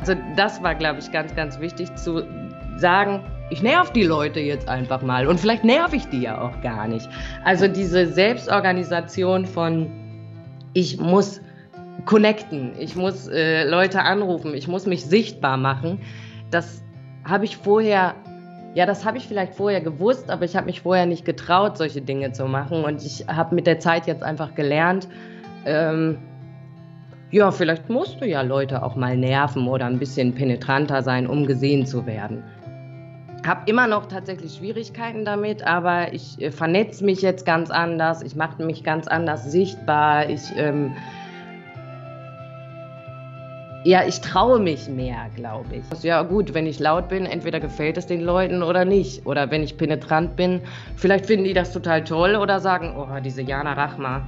Also das war, glaube ich, ganz, ganz wichtig zu sagen, ich nerv die Leute jetzt einfach mal. Und vielleicht nerv ich die ja auch gar nicht. Also diese Selbstorganisation von, ich muss connecten, ich muss äh, Leute anrufen, ich muss mich sichtbar machen, das habe ich vorher, ja, das habe ich vielleicht vorher gewusst, aber ich habe mich vorher nicht getraut, solche Dinge zu machen. Und ich habe mit der Zeit jetzt einfach gelernt, ähm, ja, vielleicht musst du ja Leute auch mal nerven oder ein bisschen penetranter sein, um gesehen zu werden. Habe immer noch tatsächlich Schwierigkeiten damit, aber ich äh, vernetze mich jetzt ganz anders, ich mache mich ganz anders sichtbar, ich ähm, ja, ich traue mich mehr, glaube ich. Ja, gut, wenn ich laut bin, entweder gefällt es den Leuten oder nicht. Oder wenn ich penetrant bin, vielleicht finden die das total toll oder sagen, oh, diese Jana Rachma,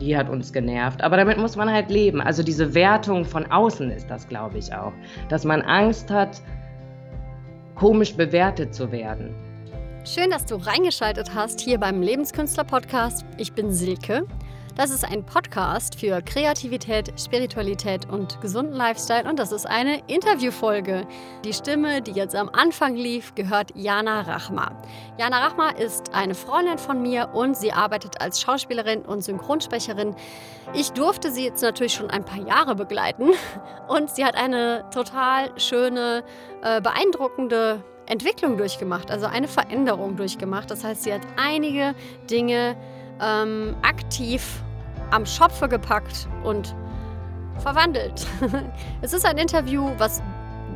die hat uns genervt. Aber damit muss man halt leben. Also diese Wertung von außen ist das, glaube ich, auch. Dass man Angst hat, komisch bewertet zu werden. Schön, dass du reingeschaltet hast hier beim Lebenskünstler-Podcast. Ich bin Silke. Das ist ein Podcast für Kreativität, Spiritualität und gesunden Lifestyle und das ist eine Interviewfolge. Die Stimme, die jetzt am Anfang lief, gehört Jana Rachma. Jana Rachma ist eine Freundin von mir und sie arbeitet als Schauspielerin und Synchronsprecherin. Ich durfte sie jetzt natürlich schon ein paar Jahre begleiten und sie hat eine total schöne, äh, beeindruckende Entwicklung durchgemacht, also eine Veränderung durchgemacht. Das heißt, sie hat einige Dinge ähm, aktiv am Schopfe gepackt und verwandelt. es ist ein Interview, was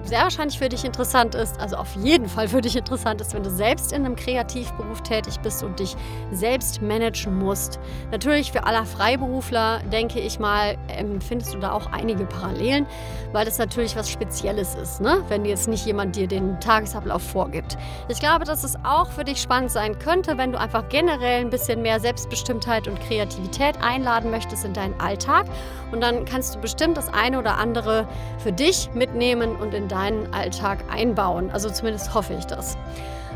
sehr wahrscheinlich für dich interessant ist, also auf jeden Fall für dich interessant ist, wenn du selbst in einem Kreativberuf tätig bist und dich selbst managen musst. Natürlich für aller Freiberufler, denke ich mal, findest du da auch einige Parallelen, weil das natürlich was Spezielles ist, ne? wenn jetzt nicht jemand dir den Tagesablauf vorgibt. Ich glaube, dass es auch für dich spannend sein könnte, wenn du einfach generell ein bisschen mehr Selbstbestimmtheit und Kreativität einladen möchtest in deinen Alltag. Und dann kannst du bestimmt das eine oder andere für dich mitnehmen und in dein deinen Alltag einbauen. Also zumindest hoffe ich das.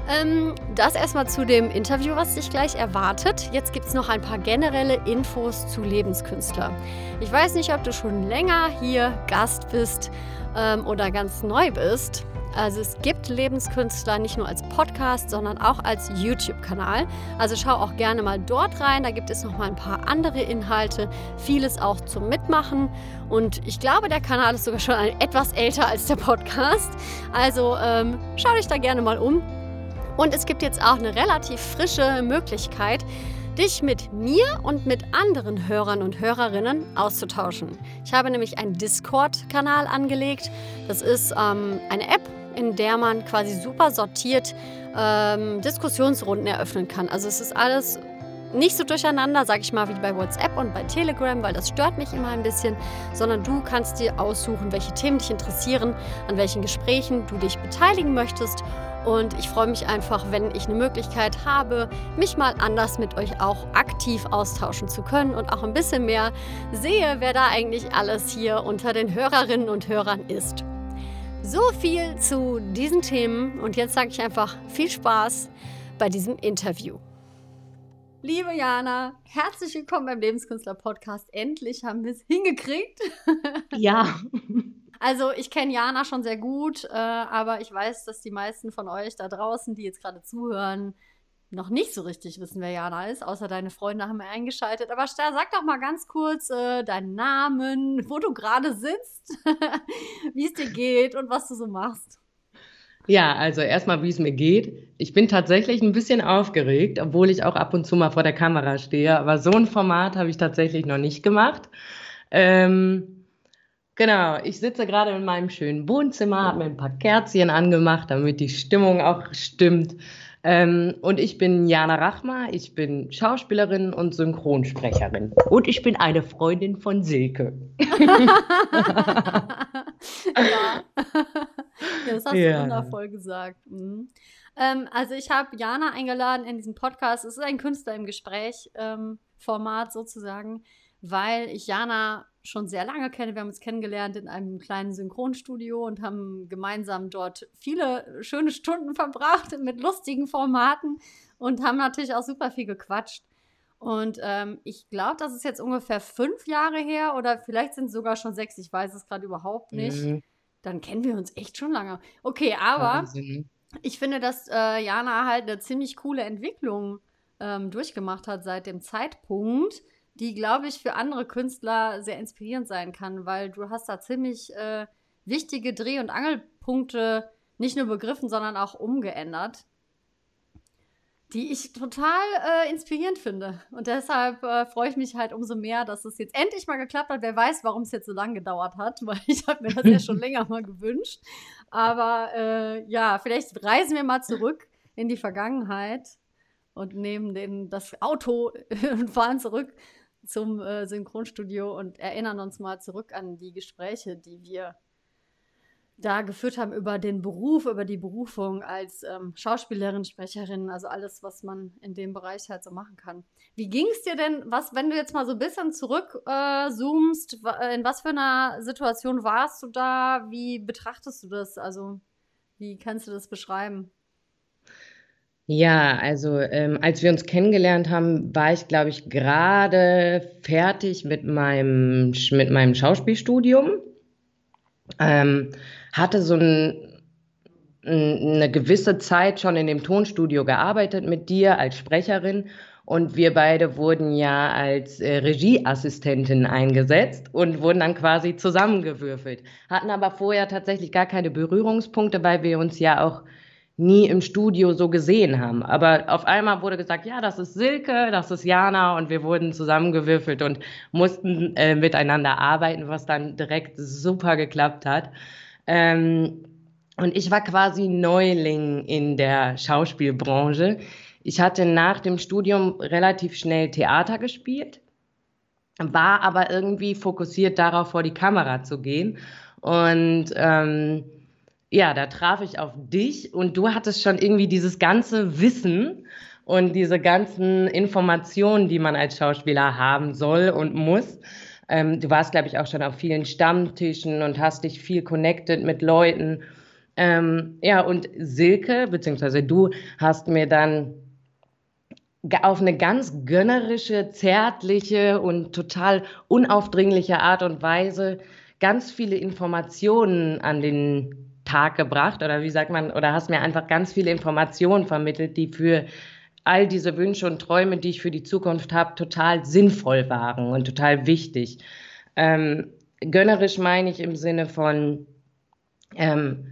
Ähm, das erstmal zu dem Interview, was dich gleich erwartet. Jetzt gibt es noch ein paar generelle Infos zu Lebenskünstler. Ich weiß nicht, ob du schon länger hier Gast bist ähm, oder ganz neu bist. Also es gibt Lebenskünstler nicht nur als Podcast, sondern auch als YouTube-Kanal. Also schau auch gerne mal dort rein. Da gibt es noch mal ein paar andere Inhalte, vieles auch zum Mitmachen. Und ich glaube, der Kanal ist sogar schon etwas älter als der Podcast. Also ähm, schau dich da gerne mal um. Und es gibt jetzt auch eine relativ frische Möglichkeit, dich mit mir und mit anderen Hörern und Hörerinnen auszutauschen. Ich habe nämlich einen Discord-Kanal angelegt. Das ist ähm, eine App, in der man quasi super sortiert ähm, Diskussionsrunden eröffnen kann. Also es ist alles nicht so durcheinander, sag ich mal, wie bei WhatsApp und bei Telegram, weil das stört mich immer ein bisschen, sondern du kannst dir aussuchen, welche Themen dich interessieren, an welchen Gesprächen du dich beteiligen möchtest. Und ich freue mich einfach, wenn ich eine Möglichkeit habe, mich mal anders mit euch auch aktiv austauschen zu können und auch ein bisschen mehr sehe, wer da eigentlich alles hier unter den Hörerinnen und Hörern ist. So viel zu diesen Themen und jetzt sage ich einfach viel Spaß bei diesem Interview. Liebe Jana, herzlich willkommen beim Lebenskünstler Podcast. Endlich haben wir es hingekriegt. Ja. Also ich kenne Jana schon sehr gut, äh, aber ich weiß, dass die meisten von euch da draußen, die jetzt gerade zuhören, noch nicht so richtig wissen, wer Jana ist, außer deine Freunde haben eingeschaltet. Aber Star, sag doch mal ganz kurz äh, deinen Namen, wo du gerade sitzt, wie es dir geht und was du so machst. Ja, also erstmal, wie es mir geht. Ich bin tatsächlich ein bisschen aufgeregt, obwohl ich auch ab und zu mal vor der Kamera stehe. Aber so ein Format habe ich tatsächlich noch nicht gemacht. Ähm, genau, ich sitze gerade in meinem schönen Wohnzimmer, habe mir ein paar Kerzchen angemacht, damit die Stimmung auch stimmt. Ähm, und ich bin Jana Rachma, ich bin Schauspielerin und Synchronsprecherin. Und ich bin eine Freundin von Silke. ja. das hast ja. du wundervoll gesagt. Mhm. Ähm, also ich habe Jana eingeladen in diesem Podcast. Es ist ein Künstler im Gespräch ähm, Format sozusagen, weil ich Jana schon sehr lange kenne. Wir haben uns kennengelernt in einem kleinen Synchronstudio und haben gemeinsam dort viele schöne Stunden verbracht mit lustigen Formaten und haben natürlich auch super viel gequatscht. Und ähm, ich glaube, das ist jetzt ungefähr fünf Jahre her oder vielleicht sind es sogar schon sechs. Ich weiß es gerade überhaupt nicht. Mhm. Dann kennen wir uns echt schon lange. Okay, aber Wahnsinn. ich finde, dass äh, Jana halt eine ziemlich coole Entwicklung ähm, durchgemacht hat seit dem Zeitpunkt, die, glaube ich, für andere Künstler sehr inspirierend sein kann, weil du hast da ziemlich äh, wichtige Dreh- und Angelpunkte nicht nur begriffen, sondern auch umgeändert die ich total äh, inspirierend finde. Und deshalb äh, freue ich mich halt umso mehr, dass es jetzt endlich mal geklappt hat. Wer weiß, warum es jetzt so lange gedauert hat, weil ich habe mir das ja schon länger mal gewünscht. Aber äh, ja, vielleicht reisen wir mal zurück in die Vergangenheit und nehmen den, das Auto und fahren zurück zum äh, Synchronstudio und erinnern uns mal zurück an die Gespräche, die wir da geführt haben über den Beruf, über die Berufung als ähm, Schauspielerin, Sprecherin, also alles, was man in dem Bereich halt so machen kann. Wie ging es dir denn, was, wenn du jetzt mal so ein bisschen zurückzoomst, äh, in was für einer Situation warst du da? Wie betrachtest du das? Also, wie kannst du das beschreiben? Ja, also ähm, als wir uns kennengelernt haben, war ich, glaube ich, gerade fertig mit meinem, mit meinem Schauspielstudium. Ähm, hatte so ein, eine gewisse Zeit schon in dem Tonstudio gearbeitet mit dir als Sprecherin und wir beide wurden ja als äh, Regieassistentin eingesetzt und wurden dann quasi zusammengewürfelt. Hatten aber vorher tatsächlich gar keine Berührungspunkte, weil wir uns ja auch nie im Studio so gesehen haben. Aber auf einmal wurde gesagt, ja, das ist Silke, das ist Jana und wir wurden zusammengewürfelt und mussten äh, miteinander arbeiten, was dann direkt super geklappt hat. Ähm, und ich war quasi Neuling in der Schauspielbranche. Ich hatte nach dem Studium relativ schnell Theater gespielt, war aber irgendwie fokussiert darauf, vor die Kamera zu gehen. Und ähm, ja, da traf ich auf dich und du hattest schon irgendwie dieses ganze Wissen und diese ganzen Informationen, die man als Schauspieler haben soll und muss. Ähm, du warst, glaube ich, auch schon auf vielen Stammtischen und hast dich viel connected mit Leuten. Ähm, ja, und Silke, beziehungsweise du, hast mir dann auf eine ganz gönnerische, zärtliche und total unaufdringliche Art und Weise ganz viele Informationen an den Tag gebracht oder wie sagt man, oder hast mir einfach ganz viele Informationen vermittelt, die für all diese Wünsche und Träume, die ich für die Zukunft habe, total sinnvoll waren und total wichtig. Ähm, gönnerisch meine ich im Sinne von, ähm,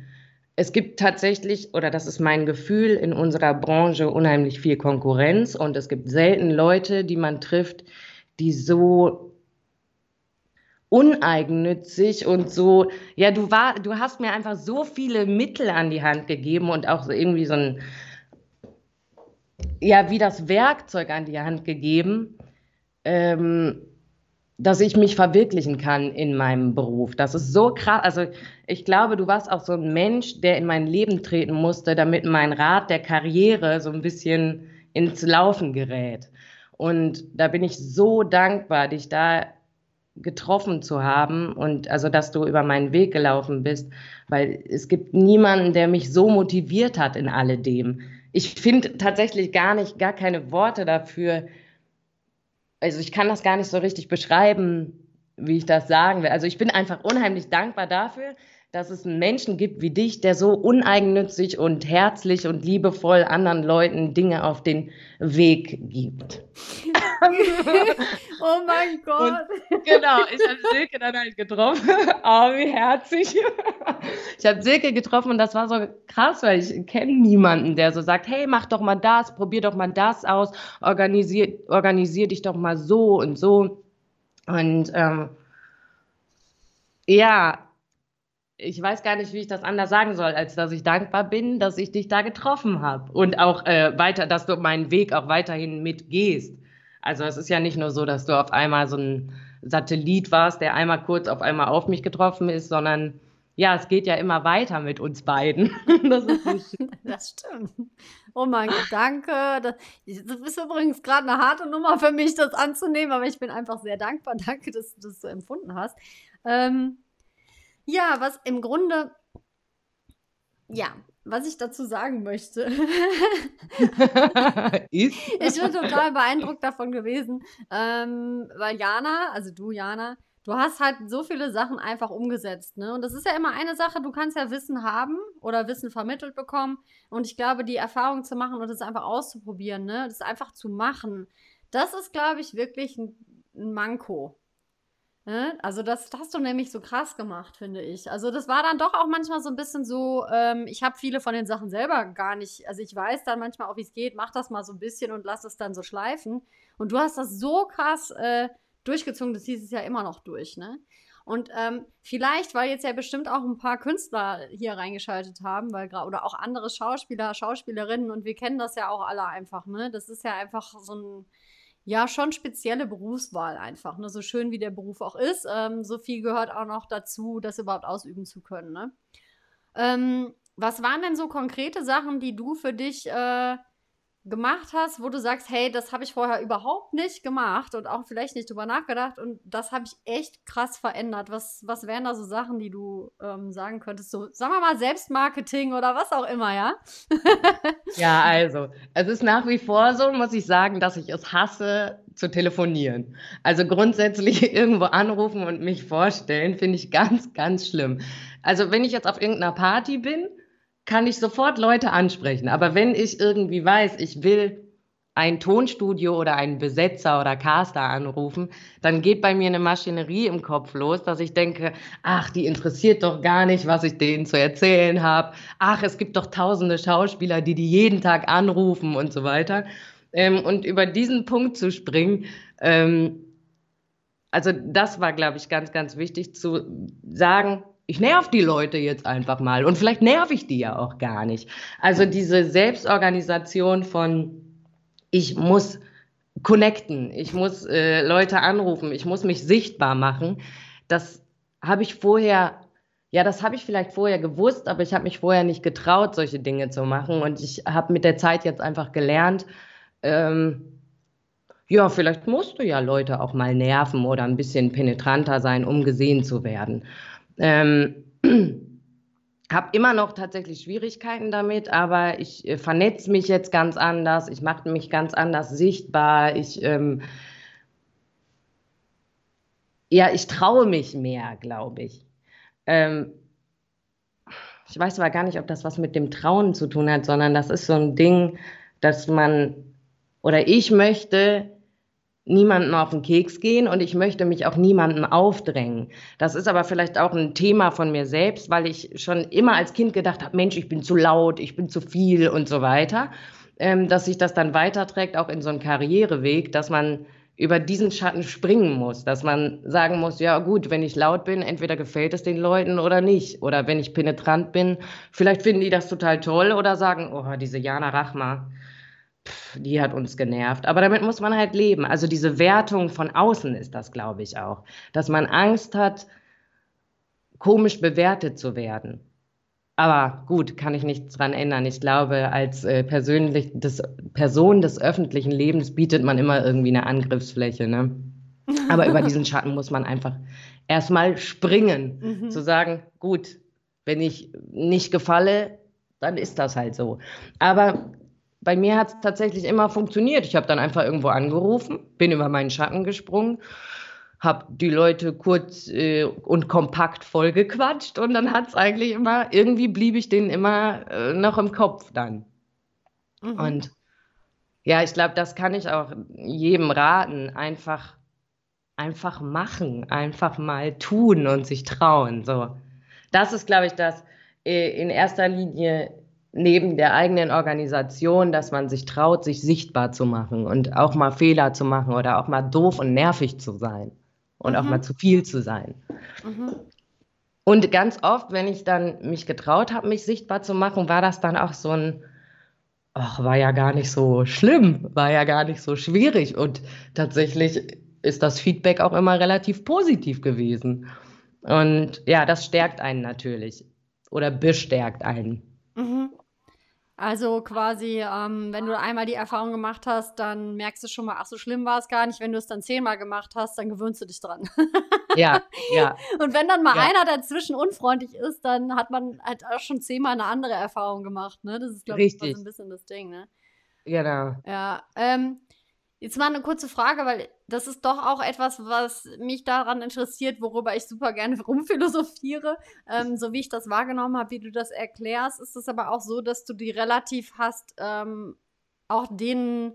es gibt tatsächlich, oder das ist mein Gefühl, in unserer Branche unheimlich viel Konkurrenz und es gibt selten Leute, die man trifft, die so uneigennützig und so, ja, du war, du hast mir einfach so viele Mittel an die Hand gegeben und auch so irgendwie so ein, ja, wie das Werkzeug an die Hand gegeben, ähm, dass ich mich verwirklichen kann in meinem Beruf. Das ist so krass. Also ich glaube, du warst auch so ein Mensch, der in mein Leben treten musste, damit mein Rad der Karriere so ein bisschen ins Laufen gerät. Und da bin ich so dankbar, dich da getroffen zu haben und also, dass du über meinen Weg gelaufen bist, weil es gibt niemanden, der mich so motiviert hat in alledem ich finde tatsächlich gar nicht, gar keine Worte dafür. Also ich kann das gar nicht so richtig beschreiben, wie ich das sagen will. Also ich bin einfach unheimlich dankbar dafür, dass es einen Menschen gibt wie dich, der so uneigennützig und herzlich und liebevoll anderen Leuten Dinge auf den Weg gibt. oh mein Gott. Und, genau, ich habe Silke dann halt getroffen. Oh, wie herzig. Ich habe Silke getroffen und das war so krass, weil ich kenne niemanden, der so sagt, hey, mach doch mal das, probier doch mal das aus, organisier, organisier dich doch mal so und so. Und ähm, ja, ich weiß gar nicht, wie ich das anders sagen soll, als dass ich dankbar bin, dass ich dich da getroffen habe und auch äh, weiter, dass du meinen Weg auch weiterhin mitgehst. Also es ist ja nicht nur so, dass du auf einmal so ein Satellit warst, der einmal kurz auf einmal auf mich getroffen ist, sondern ja, es geht ja immer weiter mit uns beiden. das, das, stimmt. Oh mein Gott, danke. Das, ist übrigens gerade eine harte Nummer für mich, das anzunehmen, aber ich bin einfach sehr dankbar. Danke, dass du das so empfunden hast. Ähm, ja, was im Grunde, ja, was ich dazu sagen möchte. Ich bin total beeindruckt davon gewesen, ähm, weil Jana, also du Jana, du hast halt so viele Sachen einfach umgesetzt, ne? Und das ist ja immer eine Sache, du kannst ja Wissen haben oder Wissen vermittelt bekommen. Und ich glaube, die Erfahrung zu machen und es einfach auszuprobieren, ne? Das einfach zu machen, das ist, glaube ich, wirklich ein, ein Manko. Ne? Also das, das, hast du nämlich so krass gemacht, finde ich. Also das war dann doch auch manchmal so ein bisschen so, ähm, ich habe viele von den Sachen selber gar nicht, also ich weiß dann manchmal auch, wie es geht, mach das mal so ein bisschen und lass es dann so schleifen. Und du hast das so krass äh, durchgezogen, das hieß es ja immer noch durch, ne? Und ähm, vielleicht, weil jetzt ja bestimmt auch ein paar Künstler hier reingeschaltet haben, weil oder auch andere Schauspieler, Schauspielerinnen und wir kennen das ja auch alle einfach, ne? Das ist ja einfach so ein ja, schon spezielle Berufswahl einfach. Ne? So schön wie der Beruf auch ist, ähm, so viel gehört auch noch dazu, das überhaupt ausüben zu können. Ne? Ähm, was waren denn so konkrete Sachen, die du für dich äh, gemacht hast, wo du sagst, hey, das habe ich vorher überhaupt nicht gemacht und auch vielleicht nicht drüber nachgedacht und das habe ich echt krass verändert. Was, was wären da so Sachen, die du ähm, sagen könntest? So, sagen wir mal, Selbstmarketing oder was auch immer, ja? ja, also, es ist nach wie vor so, muss ich sagen, dass ich es hasse, zu telefonieren. Also grundsätzlich irgendwo anrufen und mich vorstellen, finde ich ganz, ganz schlimm. Also wenn ich jetzt auf irgendeiner Party bin, kann ich sofort Leute ansprechen. Aber wenn ich irgendwie weiß, ich will ein Tonstudio oder einen Besetzer oder Caster anrufen, dann geht bei mir eine Maschinerie im Kopf los, dass ich denke, ach, die interessiert doch gar nicht, was ich denen zu erzählen habe. Ach, es gibt doch tausende Schauspieler, die die jeden Tag anrufen und so weiter. Ähm, und über diesen Punkt zu springen, ähm, also das war, glaube ich, ganz, ganz wichtig zu sagen, ich nerv die Leute jetzt einfach mal und vielleicht nerv ich die ja auch gar nicht. Also diese Selbstorganisation von ich muss connecten, ich muss äh, Leute anrufen, ich muss mich sichtbar machen, das habe ich vorher ja, das habe ich vielleicht vorher gewusst, aber ich habe mich vorher nicht getraut, solche Dinge zu machen. Und ich habe mit der Zeit jetzt einfach gelernt, ähm, ja, vielleicht musst du ja Leute auch mal nerven oder ein bisschen penetranter sein, um gesehen zu werden. Ähm, habe immer noch tatsächlich Schwierigkeiten damit, aber ich äh, vernetze mich jetzt ganz anders, ich mache mich ganz anders sichtbar, ich ähm, ja, ich traue mich mehr, glaube ich. Ähm, ich weiß aber gar nicht, ob das was mit dem Trauen zu tun hat, sondern das ist so ein Ding, dass man oder ich möchte niemandem auf den Keks gehen und ich möchte mich auch niemandem aufdrängen. Das ist aber vielleicht auch ein Thema von mir selbst, weil ich schon immer als Kind gedacht habe, Mensch, ich bin zu laut, ich bin zu viel und so weiter, ähm, dass sich das dann weiterträgt, auch in so einen Karriereweg, dass man über diesen Schatten springen muss, dass man sagen muss, ja gut, wenn ich laut bin, entweder gefällt es den Leuten oder nicht. Oder wenn ich penetrant bin, vielleicht finden die das total toll oder sagen, oh, diese Jana Rachma, die hat uns genervt. Aber damit muss man halt leben. Also diese Wertung von außen ist das, glaube ich, auch. Dass man Angst hat, komisch bewertet zu werden. Aber gut, kann ich nichts dran ändern. Ich glaube, als äh, persönlich, des, Person des öffentlichen Lebens bietet man immer irgendwie eine Angriffsfläche. Ne? Aber über diesen Schatten muss man einfach erstmal springen, mhm. zu sagen, gut, wenn ich nicht gefalle, dann ist das halt so. Aber bei mir hat es tatsächlich immer funktioniert. Ich habe dann einfach irgendwo angerufen, bin über meinen Schatten gesprungen, habe die Leute kurz äh, und kompakt vollgequatscht und dann hat es eigentlich immer, irgendwie blieb ich denen immer äh, noch im Kopf dann. Mhm. Und ja, ich glaube, das kann ich auch jedem raten, einfach, einfach machen, einfach mal tun und sich trauen. So. Das ist, glaube ich, das äh, in erster Linie neben der eigenen Organisation, dass man sich traut, sich sichtbar zu machen und auch mal Fehler zu machen oder auch mal doof und nervig zu sein und mhm. auch mal zu viel zu sein. Mhm. Und ganz oft, wenn ich dann mich getraut habe, mich sichtbar zu machen, war das dann auch so ein, ach, war ja gar nicht so schlimm, war ja gar nicht so schwierig. Und tatsächlich ist das Feedback auch immer relativ positiv gewesen. Und ja, das stärkt einen natürlich oder bestärkt einen. Mhm. Also quasi, ähm, wenn du einmal die Erfahrung gemacht hast, dann merkst du schon mal, ach so schlimm war es gar nicht. Wenn du es dann zehnmal gemacht hast, dann gewöhnst du dich dran. Ja, ja. Und wenn dann mal Ja. einer dazwischen unfreundlich ist, dann hat man halt auch schon zehnmal eine andere Erfahrung gemacht. Ne? Das ist, glaube ich, so ein bisschen das Ding. Ne? Genau. Ja, ähm, jetzt mal eine kurze Frage, weil das ist doch auch etwas, was mich daran interessiert, worüber ich super gerne rumphilosophiere. Ähm, so wie ich das wahrgenommen habe, wie du das erklärst, ist es aber auch so, dass du die relativ hast, ähm, auch den,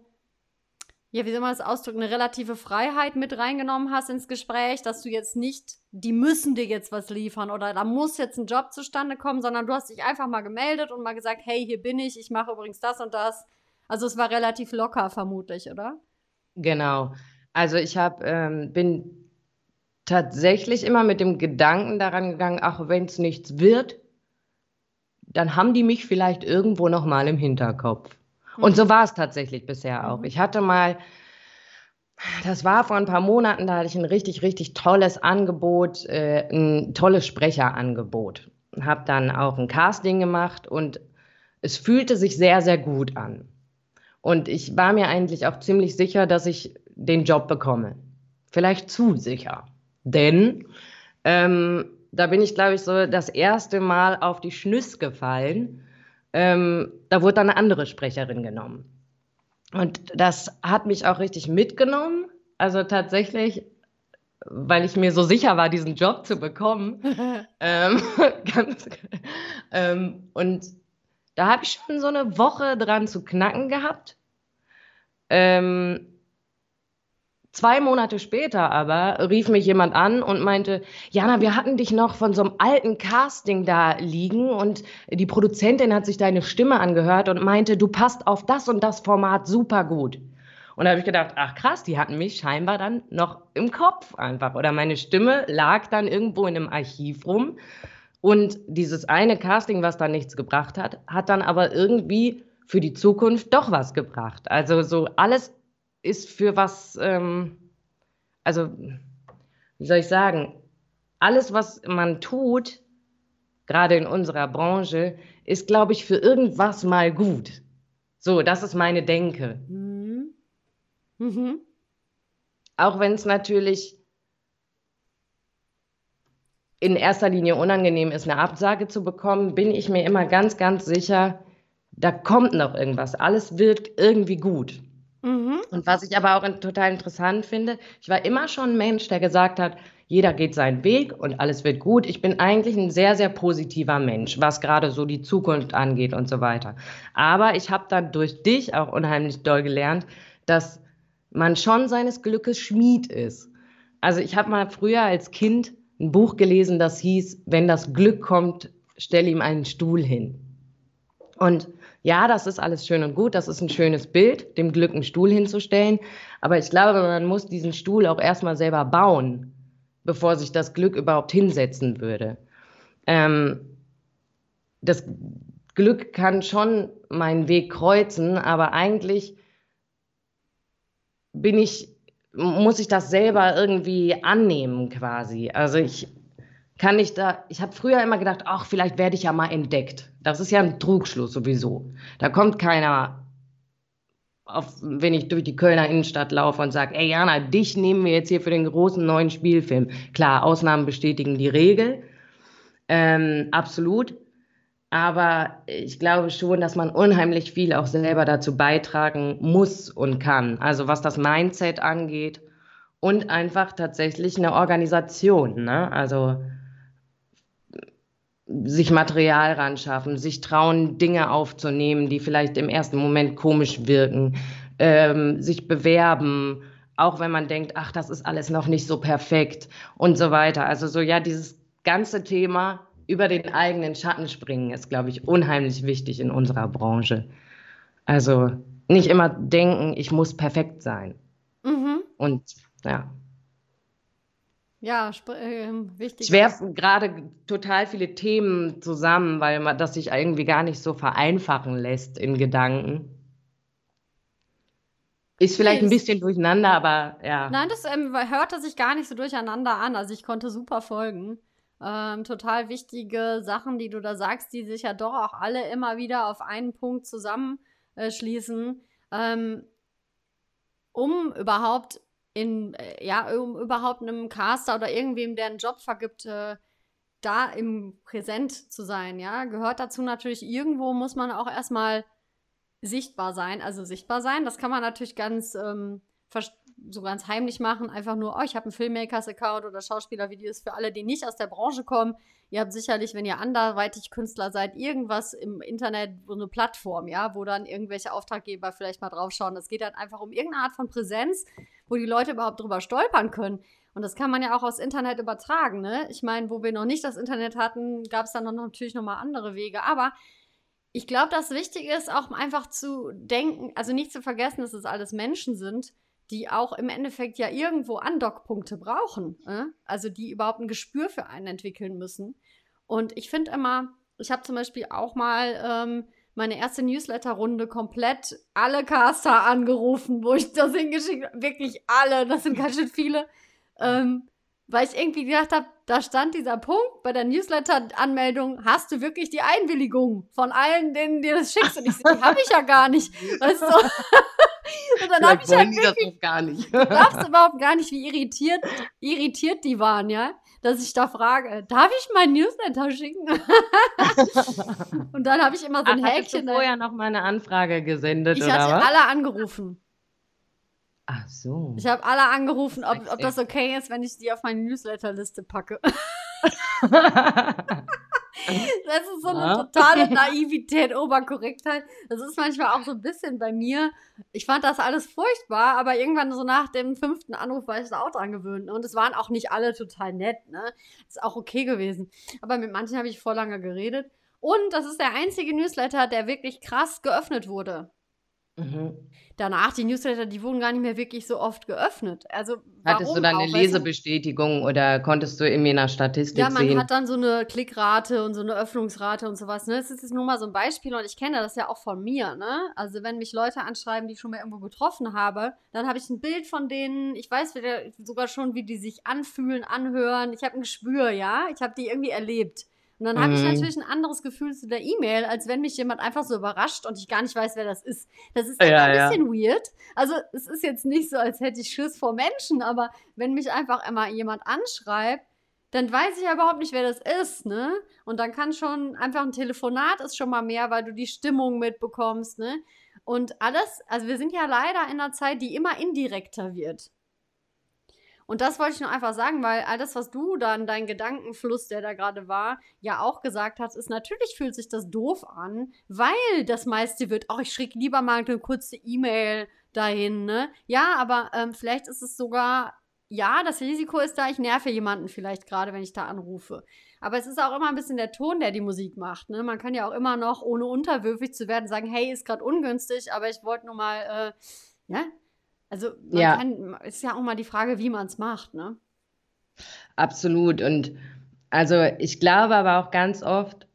ja, wie soll man das ausdrücken, eine relative Freiheit mit reingenommen hast ins Gespräch, dass du jetzt nicht, die müssen dir jetzt was liefern oder da muss jetzt ein Job zustande kommen, sondern du hast dich einfach mal gemeldet und mal gesagt, hey, hier bin ich, ich mache übrigens das und das. Also es war relativ locker, vermutlich, oder? Genau. Also ich hab, ähm, bin tatsächlich immer mit dem Gedanken daran gegangen, ach, wenn es nichts wird, dann haben die mich vielleicht irgendwo noch mal im Hinterkopf. Und so war es tatsächlich bisher auch. Mhm. Ich hatte mal, das war vor ein paar Monaten, da hatte ich ein richtig, richtig tolles Angebot, äh, ein tolles Sprecherangebot. Habe dann auch ein Casting gemacht und es fühlte sich sehr, sehr gut an. Und ich war mir eigentlich auch ziemlich sicher, dass ich den Job bekomme. Vielleicht zu sicher. Denn ähm, da bin ich, glaube ich, so das erste Mal auf die Schnüss gefallen. Ähm, da wurde dann eine andere Sprecherin genommen. Und das hat mich auch richtig mitgenommen. Also tatsächlich, weil ich mir so sicher war, diesen Job zu bekommen. ähm, ganz, ähm, und da habe ich schon so eine Woche dran zu knacken gehabt. Ähm, zwei Monate später aber rief mich jemand an und meinte, Jana, wir hatten dich noch von so einem alten Casting da liegen und die Produzentin hat sich deine Stimme angehört und meinte, du passt auf das und das Format super gut. Und da habe ich gedacht, ach krass, die hatten mich scheinbar dann noch im Kopf einfach. Oder meine Stimme lag dann irgendwo in einem Archiv rum. Und dieses eine Casting, was dann nichts gebracht hat, hat dann aber irgendwie für die Zukunft doch was gebracht. Also so alles ist für was, ähm, also wie soll ich sagen, alles, was man tut, gerade in unserer Branche, ist, glaube ich, für irgendwas mal gut. So, das ist meine Denke. Mhm. Mhm. Auch wenn es natürlich in erster Linie unangenehm ist, eine Absage zu bekommen, bin ich mir immer ganz, ganz sicher, da kommt noch irgendwas. Alles wird irgendwie gut. Mhm. Und was ich aber auch total interessant finde, ich war immer schon ein Mensch, der gesagt hat, jeder geht seinen Weg und alles wird gut. Ich bin eigentlich ein sehr, sehr positiver Mensch, was gerade so die Zukunft angeht und so weiter. Aber ich habe dann durch dich auch unheimlich doll gelernt, dass man schon seines Glückes Schmied ist. Also ich habe mal früher als Kind ein Buch gelesen, das hieß, wenn das Glück kommt, stell ihm einen Stuhl hin. Und ja, das ist alles schön und gut, das ist ein schönes Bild, dem Glück einen Stuhl hinzustellen. Aber ich glaube, man muss diesen Stuhl auch erstmal selber bauen, bevor sich das Glück überhaupt hinsetzen würde. Ähm, das Glück kann schon meinen Weg kreuzen, aber eigentlich bin ich, muss ich das selber irgendwie annehmen quasi. Also ich kann ich da, ich habe früher immer gedacht, ach, vielleicht werde ich ja mal entdeckt. Das ist ja ein Trugschluss sowieso. Da kommt keiner, auf, wenn ich durch die Kölner Innenstadt laufe und sage, ey Jana, dich nehmen wir jetzt hier für den großen neuen Spielfilm. Klar, Ausnahmen bestätigen die Regel, ähm, absolut. Aber ich glaube schon, dass man unheimlich viel auch selber dazu beitragen muss und kann. Also was das Mindset angeht und einfach tatsächlich eine Organisation. Ne? Also sich Material ran schaffen, sich trauen, Dinge aufzunehmen, die vielleicht im ersten Moment komisch wirken, ähm, sich bewerben, auch wenn man denkt, ach, das ist alles noch nicht so perfekt und so weiter. Also so ja, dieses ganze Thema über den eigenen Schatten springen ist, glaube ich, unheimlich wichtig in unserer Branche. Also nicht immer denken, ich muss perfekt sein. Mhm. Und ja. Ja, ähm, wichtig. Ich werfe gerade total viele Themen zusammen, weil man das sich irgendwie gar nicht so vereinfachen lässt in Gedanken. Ist vielleicht ein bisschen durcheinander, aber ja. Nein, das ähm, hörte sich gar nicht so durcheinander an. Also ich konnte super folgen. Ähm, total wichtige Sachen, die du da sagst, die sich ja doch auch alle immer wieder auf einen Punkt zusammenschließen, äh, ähm, um überhaupt in, äh, ja, um überhaupt einem Caster oder irgendwem, der einen Job vergibt, äh, da im Präsent zu sein, ja, gehört dazu natürlich irgendwo muss man auch erstmal sichtbar sein, also sichtbar sein, das kann man natürlich ganz ähm, so ganz heimlich machen, einfach nur, oh, ich habe einen Filmmakers-Account oder Schauspielervideos für alle, die nicht aus der Branche kommen. Ihr habt sicherlich, wenn ihr anderweitig Künstler seid, irgendwas im Internet, so eine Plattform, ja, wo dann irgendwelche Auftraggeber vielleicht mal draufschauen. Das geht halt einfach um irgendeine Art von Präsenz, wo die Leute überhaupt drüber stolpern können. Und das kann man ja auch aus Internet übertragen, ne? Ich meine, wo wir noch nicht das Internet hatten, gab es dann noch natürlich nochmal andere Wege. Aber ich glaube, das Wichtige ist auch einfach zu denken, also nicht zu vergessen, dass es alles Menschen sind die auch im Endeffekt ja irgendwo Andockpunkte brauchen. Äh? Also die überhaupt ein Gespür für einen entwickeln müssen. Und ich finde immer, ich habe zum Beispiel auch mal ähm, meine erste Newsletter-Runde komplett alle Caster angerufen, wo ich das hingeschickt habe. Wirklich alle, das sind ganz schön viele. Ähm, weil ich irgendwie gedacht habe, da stand dieser Punkt bei der Newsletter-Anmeldung, hast du wirklich die Einwilligung von allen, denen dir das schickst? Und ich so, die habe ich ja gar nicht. Weißt du? Und dann habe ich halt wirklich, das gar nicht. du darfst überhaupt gar nicht, wie irritiert, irritiert die waren, ja? Dass ich da frage, darf ich mein Newsletter schicken? und dann habe ich immer so ein Ach, Häkchen. Du vorher noch mal eine Anfrage gesendet, Ich oder hatte was? alle angerufen. Ach so. Ich habe alle angerufen, ob, ob das okay ist, wenn ich die auf meine Newsletterliste packe. Das ist so eine totale Naivität, Oberkorrektheit. Das ist manchmal auch so ein bisschen bei mir. Ich fand das alles furchtbar, aber irgendwann so nach dem fünften Anruf war ich da auch dran gewöhnt. Und es waren auch nicht alle total nett, ne? Ist auch okay gewesen. Aber mit manchen habe ich vor lange geredet. Und das ist der einzige Newsletter, der wirklich krass geöffnet wurde. Mhm. Danach, die Newsletter, die wurden gar nicht mehr wirklich so oft geöffnet. Also, Hattest du dann eine Lesebestätigung oder konntest du irgendwie nach Statistik sehen? Ja, man sehen? hat dann so eine Klickrate und so eine Öffnungsrate und sowas. Ne? Das ist jetzt nur mal so ein Beispiel und ich kenne das ja auch von mir. Ne? Also, wenn mich Leute anschreiben, die ich schon mal irgendwo getroffen habe, dann habe ich ein Bild von denen. Ich weiß sogar schon, wie die sich anfühlen, anhören. Ich habe ein Gespür, ja. Ich habe die irgendwie erlebt. Und dann habe ich mhm. natürlich ein anderes Gefühl zu der E-Mail, als wenn mich jemand einfach so überrascht und ich gar nicht weiß, wer das ist. Das ist ja, ein bisschen ja. weird. Also es ist jetzt nicht so, als hätte ich Schiss vor Menschen, aber wenn mich einfach immer jemand anschreibt, dann weiß ich ja überhaupt nicht, wer das ist, ne? Und dann kann schon einfach ein Telefonat ist schon mal mehr, weil du die Stimmung mitbekommst, ne? Und alles, also wir sind ja leider in einer Zeit, die immer indirekter wird. Und das wollte ich nur einfach sagen, weil all das, was du dann, dein Gedankenfluss, der da gerade war, ja auch gesagt hast, ist natürlich fühlt sich das doof an, weil das meiste wird, ach, ich schicke lieber mal eine kurze E-Mail dahin, ne? Ja, aber ähm, vielleicht ist es sogar, ja, das Risiko ist da, ich nerve jemanden vielleicht gerade, wenn ich da anrufe. Aber es ist auch immer ein bisschen der Ton, der die Musik macht. Ne? Man kann ja auch immer noch, ohne unterwürfig zu werden, sagen, hey, ist gerade ungünstig, aber ich wollte nur mal, äh, ja, also man ja. kann, ist ja auch mal die Frage, wie man es macht, ne? Absolut. Und also ich glaube aber auch ganz oft,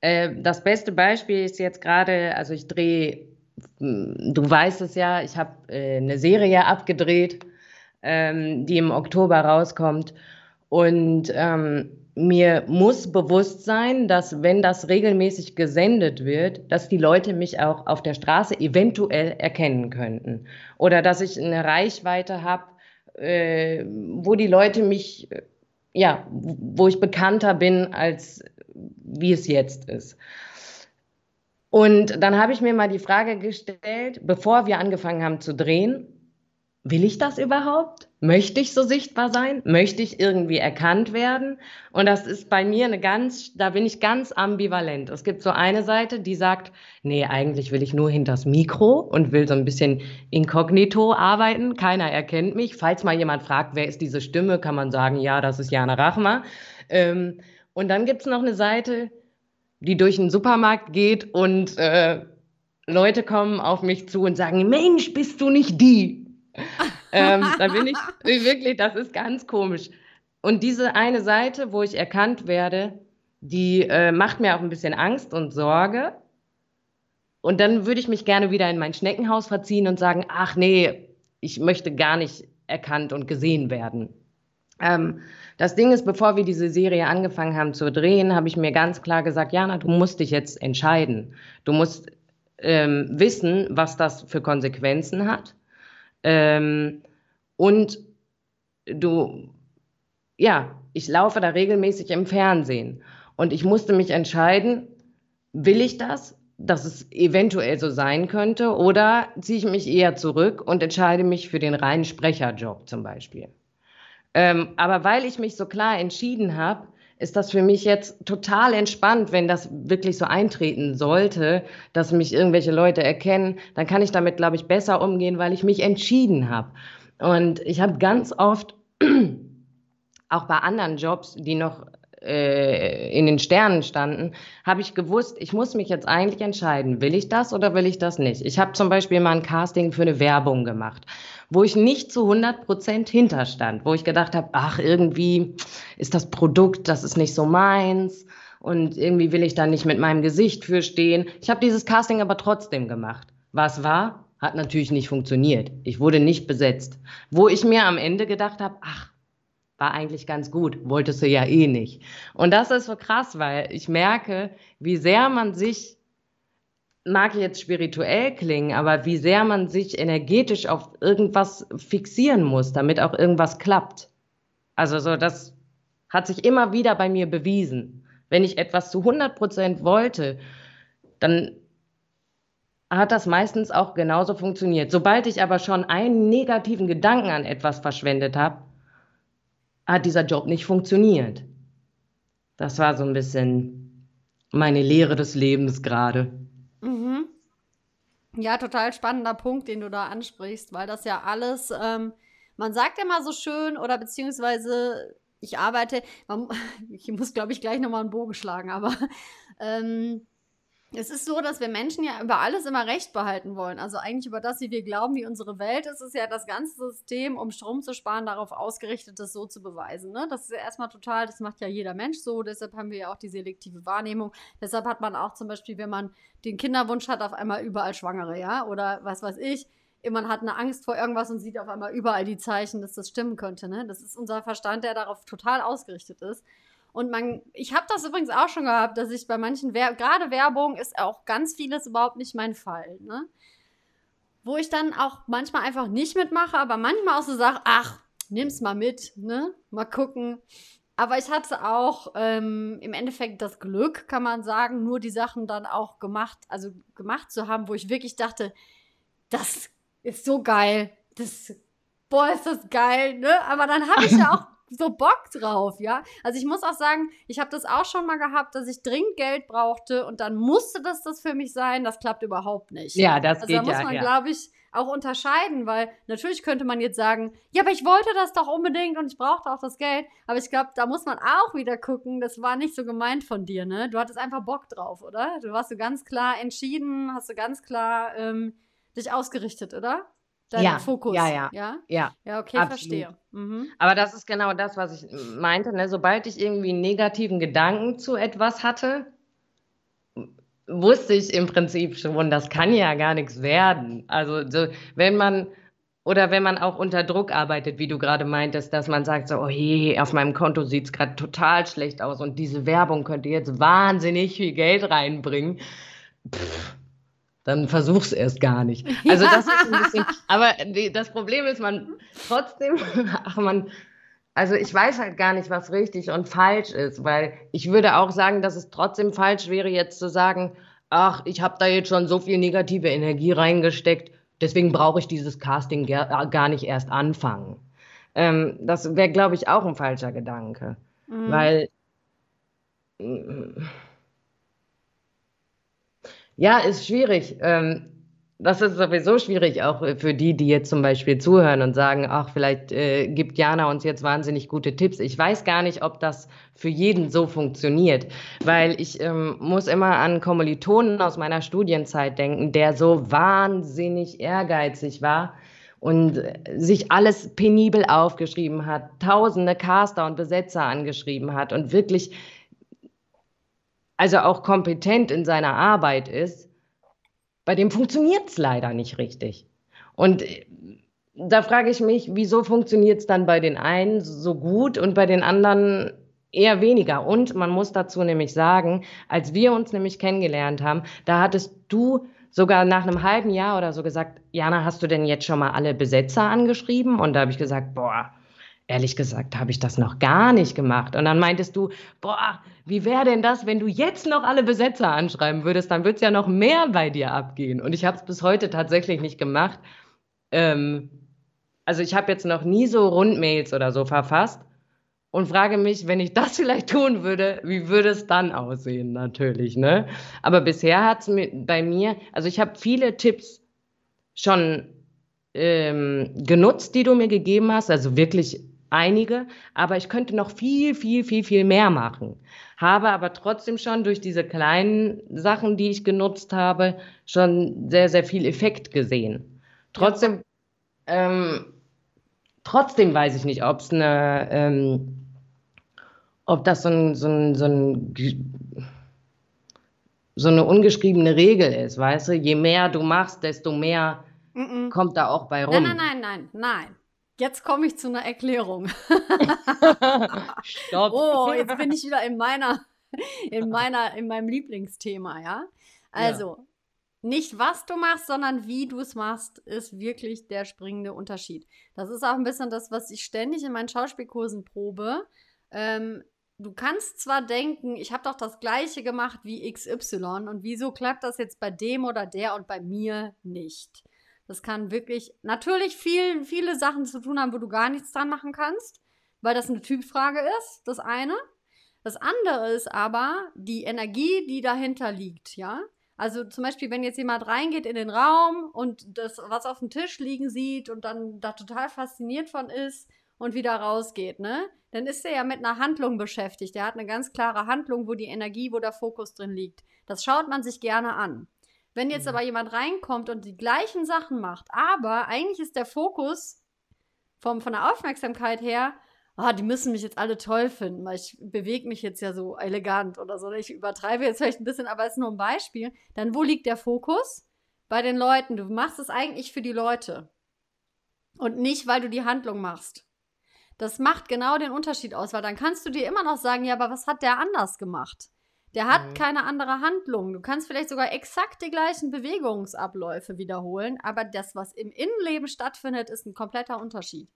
äh, das beste Beispiel ist jetzt gerade, also ich drehe, du weißt es ja, ich habe äh, eine Serie abgedreht, ähm, die im Oktober rauskommt. Und ähm, mir muss bewusst sein, dass wenn das regelmäßig gesendet wird, dass die Leute mich auch auf der Straße eventuell erkennen könnten. Oder dass ich eine Reichweite habe, äh, wo die Leute mich, ja, wo ich bekannter bin, als wie es jetzt ist. Und dann habe ich mir mal die Frage gestellt, bevor wir angefangen haben zu drehen, will ich das überhaupt? Möchte ich so sichtbar sein? Möchte ich irgendwie erkannt werden? Und das ist bei mir eine ganz, da bin ich ganz ambivalent. Es gibt so eine Seite, die sagt, nee, eigentlich will ich nur hinters Mikro und will so ein bisschen inkognito arbeiten. Keiner erkennt mich. Falls mal jemand fragt, wer ist diese Stimme, kann man sagen, ja, das ist Jana Rachma. Ähm, und dann gibt es noch eine Seite, die durch den Supermarkt geht und äh, Leute kommen auf mich zu und sagen, Mensch, bist du nicht die? Ähm, da bin ich wirklich, das ist ganz komisch. Und diese eine Seite, wo ich erkannt werde, die äh, macht mir auch ein bisschen Angst und Sorge. Und dann würde ich mich gerne wieder in mein Schneckenhaus verziehen und sagen, ach nee, ich möchte gar nicht erkannt und gesehen werden. Ähm, das Ding ist, bevor wir diese Serie angefangen haben zu drehen, habe ich mir ganz klar gesagt, Jana, du musst dich jetzt entscheiden. Du musst ähm, wissen, was das für Konsequenzen hat. Ähm, und du, ja, ich laufe da regelmäßig im Fernsehen. Und ich musste mich entscheiden, will ich das, dass es eventuell so sein könnte, oder ziehe ich mich eher zurück und entscheide mich für den reinen Sprecherjob zum Beispiel. Ähm, aber weil ich mich so klar entschieden habe, ist das für mich jetzt total entspannt, wenn das wirklich so eintreten sollte, dass mich irgendwelche Leute erkennen, dann kann ich damit, glaube ich, besser umgehen, weil ich mich entschieden habe. Und ich habe ganz oft, auch bei anderen Jobs, die noch äh, in den Sternen standen, habe ich gewusst, ich muss mich jetzt eigentlich entscheiden, will ich das oder will ich das nicht. Ich habe zum Beispiel mal ein Casting für eine Werbung gemacht, wo ich nicht zu 100 Prozent hinterstand, wo ich gedacht habe, ach, irgendwie ist das Produkt, das ist nicht so meins und irgendwie will ich da nicht mit meinem Gesicht für stehen. Ich habe dieses Casting aber trotzdem gemacht. Was war? Hat natürlich nicht funktioniert. Ich wurde nicht besetzt. Wo ich mir am Ende gedacht habe, ach, war eigentlich ganz gut, wolltest du ja eh nicht. Und das ist so krass, weil ich merke, wie sehr man sich, mag jetzt spirituell klingen, aber wie sehr man sich energetisch auf irgendwas fixieren muss, damit auch irgendwas klappt. Also so, das hat sich immer wieder bei mir bewiesen. Wenn ich etwas zu 100 Prozent wollte, dann hat das meistens auch genauso funktioniert. Sobald ich aber schon einen negativen Gedanken an etwas verschwendet habe, hat dieser Job nicht funktioniert. Das war so ein bisschen meine Lehre des Lebens gerade. Ja, total spannender Punkt, den du da ansprichst, weil das ja alles, ähm, man sagt immer so schön oder beziehungsweise ich arbeite, man, ich muss glaube ich gleich nochmal einen Bogen schlagen, aber ähm, es ist so, dass wir Menschen ja über alles immer Recht behalten wollen. Also eigentlich über das, wie wir glauben, wie unsere Welt ist, ist ja das ganze System, um Strom zu sparen, darauf ausgerichtet, das so zu beweisen. Ne? Das ist ja erstmal total, das macht ja jeder Mensch so. Deshalb haben wir ja auch die selektive Wahrnehmung. Deshalb hat man auch zum Beispiel, wenn man den Kinderwunsch hat, auf einmal überall Schwangere, ja? Oder was weiß ich. Man hat eine Angst vor irgendwas und sieht auf einmal überall die Zeichen, dass das stimmen könnte. Ne? Das ist unser Verstand, der darauf total ausgerichtet ist. Und man, ich habe das übrigens auch schon gehabt, dass ich bei manchen, gerade Werbung ist auch ganz vieles überhaupt nicht mein Fall, ne? Wo ich dann auch manchmal einfach nicht mitmache, aber manchmal auch so sage, ach, nimm's mal mit, ne? Mal gucken. Aber ich hatte auch ähm, im Endeffekt das Glück, kann man sagen, nur die Sachen dann auch gemacht, also gemacht zu haben, wo ich wirklich dachte, das ist so geil, das, boah, ist das geil, ne? Aber dann habe ich ja auch so Bock drauf, ja. Also ich muss auch sagen, ich habe das auch schon mal gehabt, dass ich dringend Geld brauchte und dann musste das das für mich sein. Das klappt überhaupt nicht. Ja, das also geht da muss man, ja. glaube ich, auch unterscheiden, weil natürlich könnte man jetzt sagen, ja, aber ich wollte das doch unbedingt und ich brauchte auch das Geld. Aber ich glaube, da muss man auch wieder gucken, das war nicht so gemeint von dir, ne? Du hattest einfach Bock drauf, oder? Du warst so ganz klar entschieden, hast du ganz klar ähm, dich ausgerichtet, oder? Deinen Ja, Fokus. ja, ja. Ja, Ja, ja okay, Absolut. verstehe. Mhm. aber das ist genau das, was ich meinte. Ne? Sobald ich irgendwie einen negativen Gedanken zu etwas hatte, wusste ich im Prinzip schon, das kann ja gar nichts werden. Also so, wenn man oder wenn man auch unter Druck arbeitet, wie du gerade meintest, dass man sagt so, oh je, auf meinem Konto sieht es gerade total schlecht aus und diese Werbung könnte jetzt wahnsinnig viel Geld reinbringen. Pff, dann versuch's erst gar nicht. Also das ist ein bisschen, aber die, das Problem ist, man trotzdem, ach man, also ich weiß halt gar nicht, was richtig und falsch ist, weil ich würde auch sagen, dass es trotzdem falsch wäre, jetzt zu sagen, ach, ich habe da jetzt schon so viel negative Energie reingesteckt, deswegen brauche ich dieses Casting gar, gar nicht erst anfangen. Ähm, das wäre, glaube ich, auch ein falscher Gedanke, Mhm. weil mm, ja, ist schwierig. Ähm, das ist sowieso schwierig, auch für die, die jetzt zum Beispiel zuhören und sagen, ach, vielleicht äh, gibt Jana uns jetzt wahnsinnig gute Tipps. Ich weiß gar nicht, ob das für jeden so funktioniert, weil ich ähm, muss immer an Kommilitonen aus meiner Studienzeit denken, der so wahnsinnig ehrgeizig war und sich alles penibel aufgeschrieben hat, tausende Caster und Besetzer angeschrieben hat und wirklich also auch kompetent in seiner Arbeit ist, bei dem funktioniert es leider nicht richtig. Und da frage ich mich, wieso funktioniert es dann bei den einen so gut und bei den anderen eher weniger. Und man muss dazu nämlich sagen, als wir uns nämlich kennengelernt haben, da hattest du sogar nach einem halben Jahr oder so gesagt, Jana, hast du denn jetzt schon mal alle Besetzer angeschrieben? Und da habe ich gesagt, boah, ehrlich gesagt, habe ich das noch gar nicht gemacht. Und dann meintest du, boah, wie wäre denn das, wenn du jetzt noch alle Besetzer anschreiben würdest? Dann würde es ja noch mehr bei dir abgehen. Und ich habe es bis heute tatsächlich nicht gemacht. Ähm, also ich habe jetzt noch nie so Rundmails oder so verfasst und frage mich, wenn ich das vielleicht tun würde, wie würde es dann aussehen natürlich, ne? Aber bisher hat es bei mir, also ich habe viele Tipps schon ähm, genutzt, die du mir gegeben hast, also wirklich einige, aber ich könnte noch viel, viel, viel, viel mehr machen. Habe aber trotzdem schon durch diese kleinen Sachen, die ich genutzt habe, schon sehr, sehr viel Effekt gesehen. Trotzdem ähm, trotzdem weiß ich nicht, ob es eine, ähm, ob das so, ein, so, ein, so, ein, so eine ungeschriebene Regel ist, weißt du? Je mehr du machst, desto mehr mm -mm. kommt da auch bei rum. Nein, nein, nein, nein, nein. Jetzt komme ich zu einer Erklärung. Stopp. Oh, jetzt bin ich wieder in meiner, in meiner, in meinem Lieblingsthema, ja. Also, ja. Nicht was du machst, sondern wie du es machst, ist wirklich der springende Unterschied. Das ist auch ein bisschen das, was ich ständig in meinen Schauspielkursen probe. Ähm, du kannst zwar denken, ich habe doch das gleiche gemacht wie XY und wieso klappt das jetzt bei dem oder der und bei mir nicht? Das kann wirklich natürlich viel, viele Sachen zu tun haben, wo du gar nichts dran machen kannst, weil das eine Typfrage ist, das eine. Das andere ist aber die Energie, die dahinter liegt, ja. Also zum Beispiel, wenn jetzt jemand reingeht in den Raum und das, was auf dem Tisch liegen sieht und dann da total fasziniert von ist und wieder rausgeht, ne? Dann ist er ja mit einer Handlung beschäftigt. Er hat eine ganz klare Handlung, wo die Energie, wo der Fokus drin liegt. Das schaut man sich gerne an. Wenn jetzt mhm. aber jemand reinkommt und die gleichen Sachen macht, aber eigentlich ist der Fokus vom, von der Aufmerksamkeit her ah, die müssen mich jetzt alle toll finden, weil ich bewege mich jetzt ja so elegant oder so. Ich übertreibe jetzt vielleicht ein bisschen, aber es ist nur ein Beispiel. Dann wo liegt der Fokus? Bei den Leuten. Du machst es eigentlich für die Leute. Und nicht, weil du die Handlung machst. Das macht genau den Unterschied aus, weil dann kannst du dir immer noch sagen, ja, aber was hat der anders gemacht? Der hat mhm. keine andere Handlung. Du kannst vielleicht sogar exakt die gleichen Bewegungsabläufe wiederholen, aber das, was im Innenleben stattfindet, ist ein kompletter Unterschied.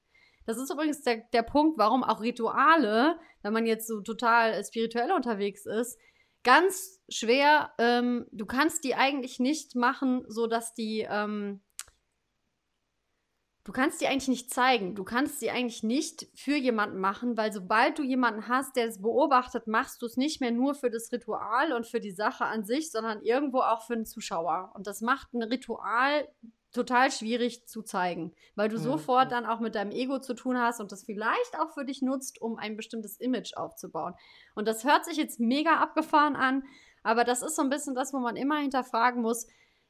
Das ist übrigens der, der Punkt, warum auch Rituale, wenn man jetzt so total spirituell unterwegs ist, ganz schwer, ähm, du kannst die eigentlich nicht machen, so dass die, ähm, du kannst die eigentlich nicht zeigen. Du kannst sie eigentlich nicht für jemanden machen, weil sobald du jemanden hast, der es beobachtet, machst du es nicht mehr nur für das Ritual und für die Sache an sich, sondern irgendwo auch für den Zuschauer. Und das macht ein Ritual total schwierig zu zeigen, weil du mhm. sofort dann auch mit deinem Ego zu tun hast und das vielleicht auch für dich nutzt, um ein bestimmtes Image aufzubauen. Und das hört sich jetzt mega abgefahren an, aber das ist so ein bisschen das, wo man immer hinterfragen muss,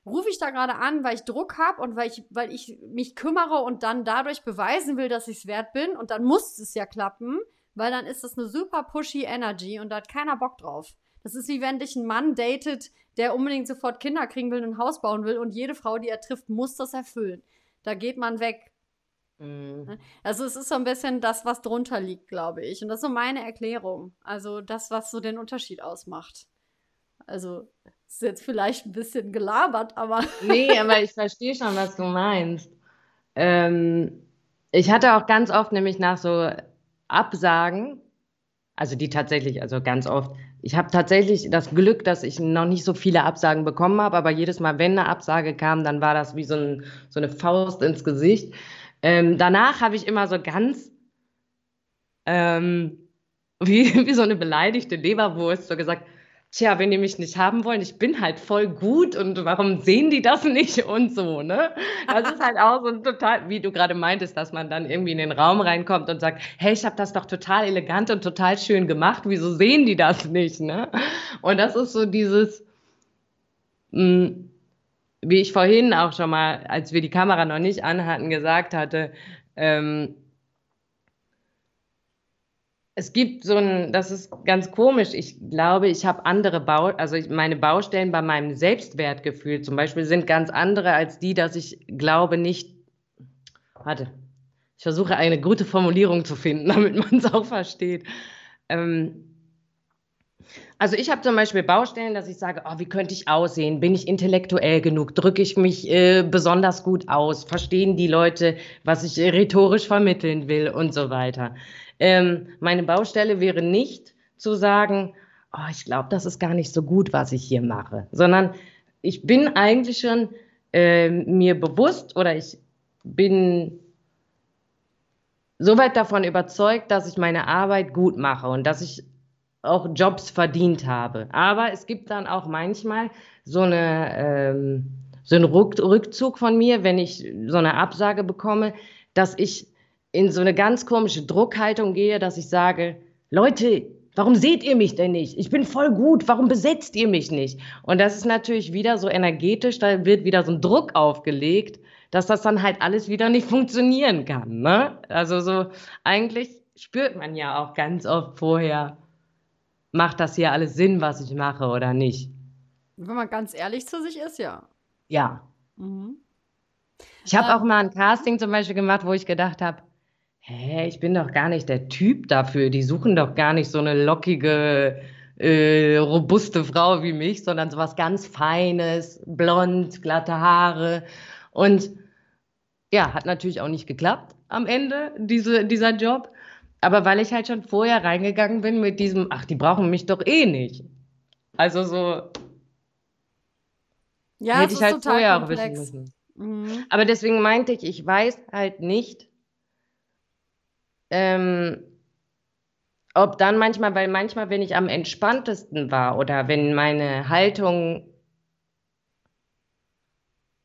rufe ich da gerade an, weil ich Druck habe und weil ich, weil ich mich kümmere und dann dadurch beweisen will, dass ich es wert bin und dann muss es ja klappen, weil dann ist das eine super pushy Energy und da hat keiner Bock drauf. Das ist wie wenn dich ein Mann datet, der unbedingt sofort Kinder kriegen will und ein Haus bauen will und jede Frau, die er trifft, muss das erfüllen. Da geht man weg. Mhm. Ne? Also es ist so ein bisschen das, was drunter liegt, glaube ich. Und das ist so meine Erklärung. Also das, was so den Unterschied ausmacht. Also ist jetzt vielleicht ein bisschen gelabert, aber. nee, aber ich verstehe schon, was du meinst. Ähm, ich hatte auch ganz oft nämlich nach so Absagen, also die tatsächlich, also ganz oft, ich habe tatsächlich das Glück, dass ich noch nicht so viele Absagen bekommen habe, aber jedes Mal, wenn eine Absage kam, dann war das wie so, ein, so eine Faust ins Gesicht. Ähm, danach habe ich immer so ganz ähm, wie, wie so eine beleidigte Leberwurst so gesagt, tja, wenn die mich nicht haben wollen, ich bin halt voll gut und warum sehen die das nicht und so, ne? Das ist halt auch so ein total, wie du gerade meintest, dass man dann irgendwie in den Raum reinkommt und sagt, hey, ich habe das doch total elegant und total schön gemacht, wieso sehen die das nicht, ne? Und das ist so dieses, mh, hm, wie ich vorhin auch schon mal, als wir die Kamera noch nicht anhatten, gesagt hatte, ähm, es gibt so ein, das ist ganz komisch. Ich glaube, ich habe andere Bau, also meine Baustellen bei meinem Selbstwertgefühl zum Beispiel sind ganz andere als die, dass ich glaube nicht, warte, ich versuche eine gute Formulierung zu finden, damit man es auch versteht. Ähm, also ich habe zum Beispiel Baustellen, dass ich sage, oh, wie könnte ich aussehen? Bin ich intellektuell genug? Drücke ich mich äh, besonders gut aus? Verstehen die Leute, was ich äh, rhetorisch vermitteln will und so weiter? Ähm, meine Baustelle wäre nicht zu sagen, oh, ich glaube, das ist gar nicht so gut, was ich hier mache, sondern ich bin eigentlich schon äh, mir bewusst oder ich bin soweit davon überzeugt, dass ich meine Arbeit gut mache und dass ich auch Jobs verdient habe. Aber es gibt dann auch manchmal so eine ähm, so einen Rückzug von mir, wenn ich so eine Absage bekomme, dass ich in so eine ganz komische Druckhaltung gehe, dass ich sage, Leute, warum seht ihr mich denn nicht? Ich bin voll gut, warum besetzt ihr mich nicht? Und das ist natürlich wieder so energetisch, da wird wieder so ein Druck aufgelegt, dass das dann halt alles wieder nicht funktionieren kann. Ne? Also so, eigentlich spürt man ja auch ganz oft vorher, macht das hier alles Sinn, was ich mache oder nicht? Wenn man ganz ehrlich zu sich ist, ja. Ja. Mhm. Ich habe ähm, auch mal ein Casting zum Beispiel gemacht, wo ich gedacht habe, hä, ich bin doch gar nicht der Typ dafür. Die suchen doch gar nicht so eine lockige, äh, robuste Frau wie mich, sondern so was ganz Feines, blond, glatte Haare. Und ja, hat natürlich auch nicht geklappt am Ende, diese, dieser Job. Aber weil ich halt schon vorher reingegangen bin mit diesem, ach, die brauchen mich doch eh nicht. Also so. Ja, hätte ich halt vorher auch wissen müssen. Mhm. Aber deswegen meinte ich, ich weiß halt nicht, ähm, ob dann manchmal, weil manchmal, wenn ich am entspanntesten war oder wenn meine Haltung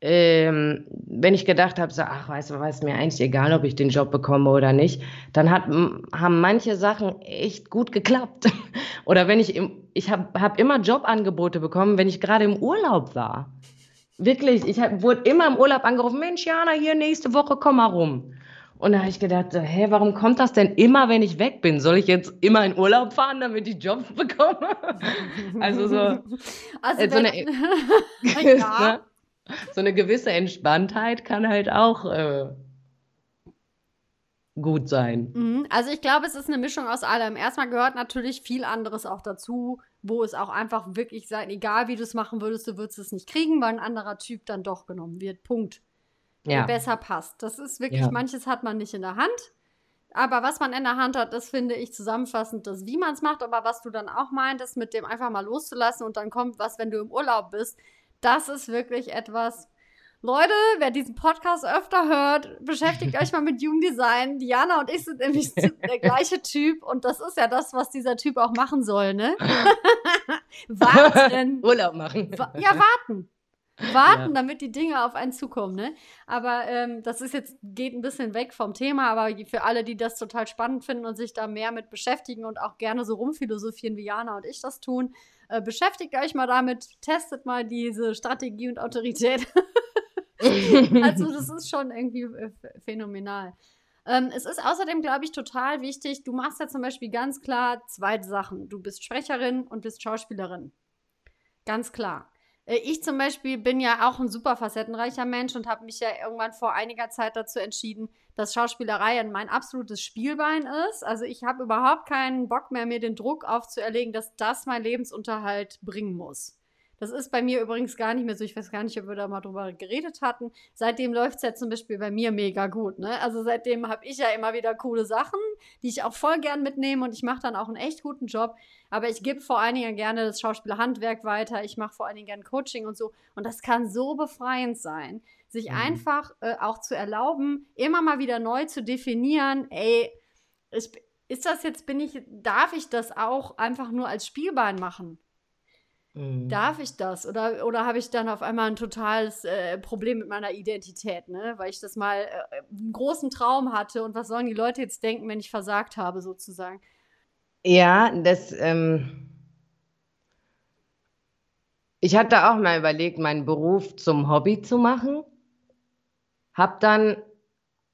ähm, wenn ich gedacht habe, so, ach, weißt du, was mir eigentlich egal, ob ich den Job bekomme oder nicht, dann hat, haben manche Sachen echt gut geklappt. oder wenn ich, im, ich habe hab immer Jobangebote bekommen, wenn ich gerade im Urlaub war. Wirklich, ich hab, wurde immer im Urlaub angerufen, Mensch, Jana, hier nächste Woche, komm mal rum. Und da habe ich gedacht, hä, warum kommt das denn immer, wenn ich weg bin? Soll ich jetzt immer in Urlaub fahren, damit ich Jobs bekomme? also so. Also äh, so eine, ja. ne? So eine gewisse Entspanntheit kann halt auch äh, gut sein. Mhm. Also ich glaube, es ist eine Mischung aus allem. Erstmal gehört natürlich viel anderes auch dazu, wo es auch einfach wirklich sein, egal wie du es machen würdest, du würdest es nicht kriegen, weil ein anderer Typ dann doch genommen wird. Punkt. Ja. Der besser passt. Das ist wirklich, ja. manches hat man nicht in der Hand. Aber was man in der Hand hat, das finde ich zusammenfassend, das, wie man es macht. Aber was du dann auch meintest, mit dem einfach mal loszulassen und dann kommt was, wenn du im Urlaub bist, das ist wirklich etwas. Leute, wer diesen Podcast öfter hört, beschäftigt euch mal mit Jugenddesign. Diana und ich sind nämlich der gleiche Typ und das ist ja das, was dieser Typ auch machen soll, ne? warten. Urlaub machen. ja, warten. Warten, ja. damit die Dinge auf einen zukommen, ne? Aber ähm, das ist jetzt, geht ein bisschen weg vom Thema, aber für alle, die das total spannend finden und sich da mehr mit beschäftigen und auch gerne so rumphilosophieren, wie Jana und ich das tun, äh, beschäftigt euch mal damit, testet mal diese Strategie und Autorität. also das ist schon irgendwie äh, phänomenal. Ähm, es ist außerdem, glaube ich, total wichtig, du machst ja zum Beispiel ganz klar zwei Sachen. Du bist Sprecherin und bist Schauspielerin. Ganz klar. Äh, ich zum Beispiel bin ja auch ein super facettenreicher Mensch und habe mich ja irgendwann vor einiger Zeit dazu entschieden, dass Schauspielerei mein absolutes Spielbein ist. Also ich habe überhaupt keinen Bock mehr, mir den Druck aufzuerlegen, dass das mein Lebensunterhalt bringen muss. Das ist bei mir übrigens gar nicht mehr so. Ich weiß gar nicht, ob wir da mal drüber geredet hatten. Seitdem läuft es ja zum Beispiel bei mir mega gut. Ne? Also seitdem habe ich ja immer wieder coole Sachen, die ich auch voll gern mitnehme und ich mache dann auch einen echt guten Job. Aber ich gebe vor allen Dingen gerne das Schauspielerhandwerk weiter. Ich mache vor allen Dingen gerne Coaching und so. Und das kann so befreiend sein, sich mhm. einfach äh, auch zu erlauben, immer mal wieder neu zu definieren, ey, ich, ist das jetzt, bin ich, darf ich das auch einfach nur als Spielbein machen? Mhm. Darf ich das? Oder, oder habe ich dann auf einmal ein totales äh, Problem mit meiner Identität, ne? Weil ich das mal äh, einen großen Traum hatte und was sollen die Leute jetzt denken, wenn ich versagt habe, sozusagen? Ja, das, ähm, ich hatte auch mal überlegt, meinen Beruf zum Hobby zu machen. Hab dann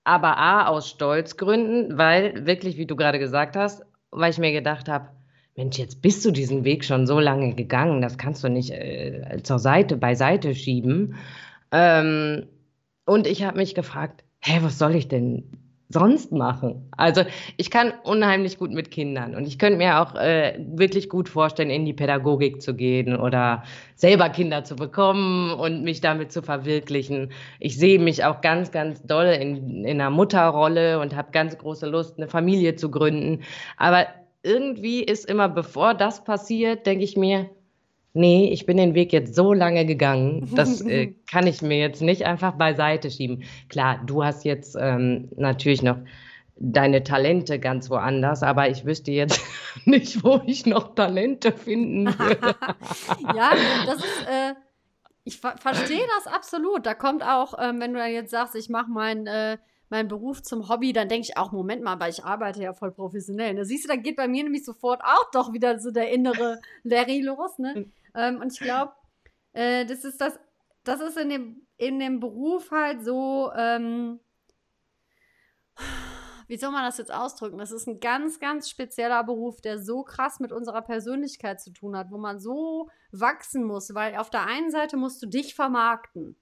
aber A, aus Stolzgründen, weil wirklich, wie du gerade gesagt hast, weil ich mir gedacht habe, Mensch, jetzt bist du diesen Weg schon so lange gegangen, das kannst du nicht äh, zur Seite, beiseite schieben. Ähm, und ich habe mich gefragt, hä, was soll ich denn sonst machen? Also ich kann unheimlich gut mit Kindern und ich könnte mir auch äh, wirklich gut vorstellen, in die Pädagogik zu gehen oder selber Kinder zu bekommen und mich damit zu verwirklichen. Ich sehe mich auch ganz, ganz doll in, in einer Mutterrolle und habe ganz große Lust, eine Familie zu gründen. Aber irgendwie ist immer, bevor das passiert, denke ich mir, nee, ich bin den Weg jetzt so lange gegangen, das äh, kann ich mir jetzt nicht einfach beiseite schieben. Klar, du hast jetzt ähm, natürlich noch deine Talente ganz woanders, aber ich wüsste jetzt nicht, wo ich noch Talente finden würde. ja, das ist, äh, ich ver verstehe das absolut. Da kommt auch, ähm, wenn du jetzt sagst, ich mache mein, äh, meinen Beruf zum Hobby, dann denke ich auch, Moment mal, aber ich arbeite ja voll professionell. Da siehst du, da geht bei mir nämlich sofort auch doch wieder so der innere Larry los, ne? Hm. Ähm, und ich glaube, äh, das ist das, das ist in dem, in dem Beruf halt so, ähm, wie soll man das jetzt ausdrücken? Das ist ein ganz, ganz spezieller Beruf, der so krass mit unserer Persönlichkeit zu tun hat, wo man so wachsen muss, weil auf der einen Seite musst du dich vermarkten.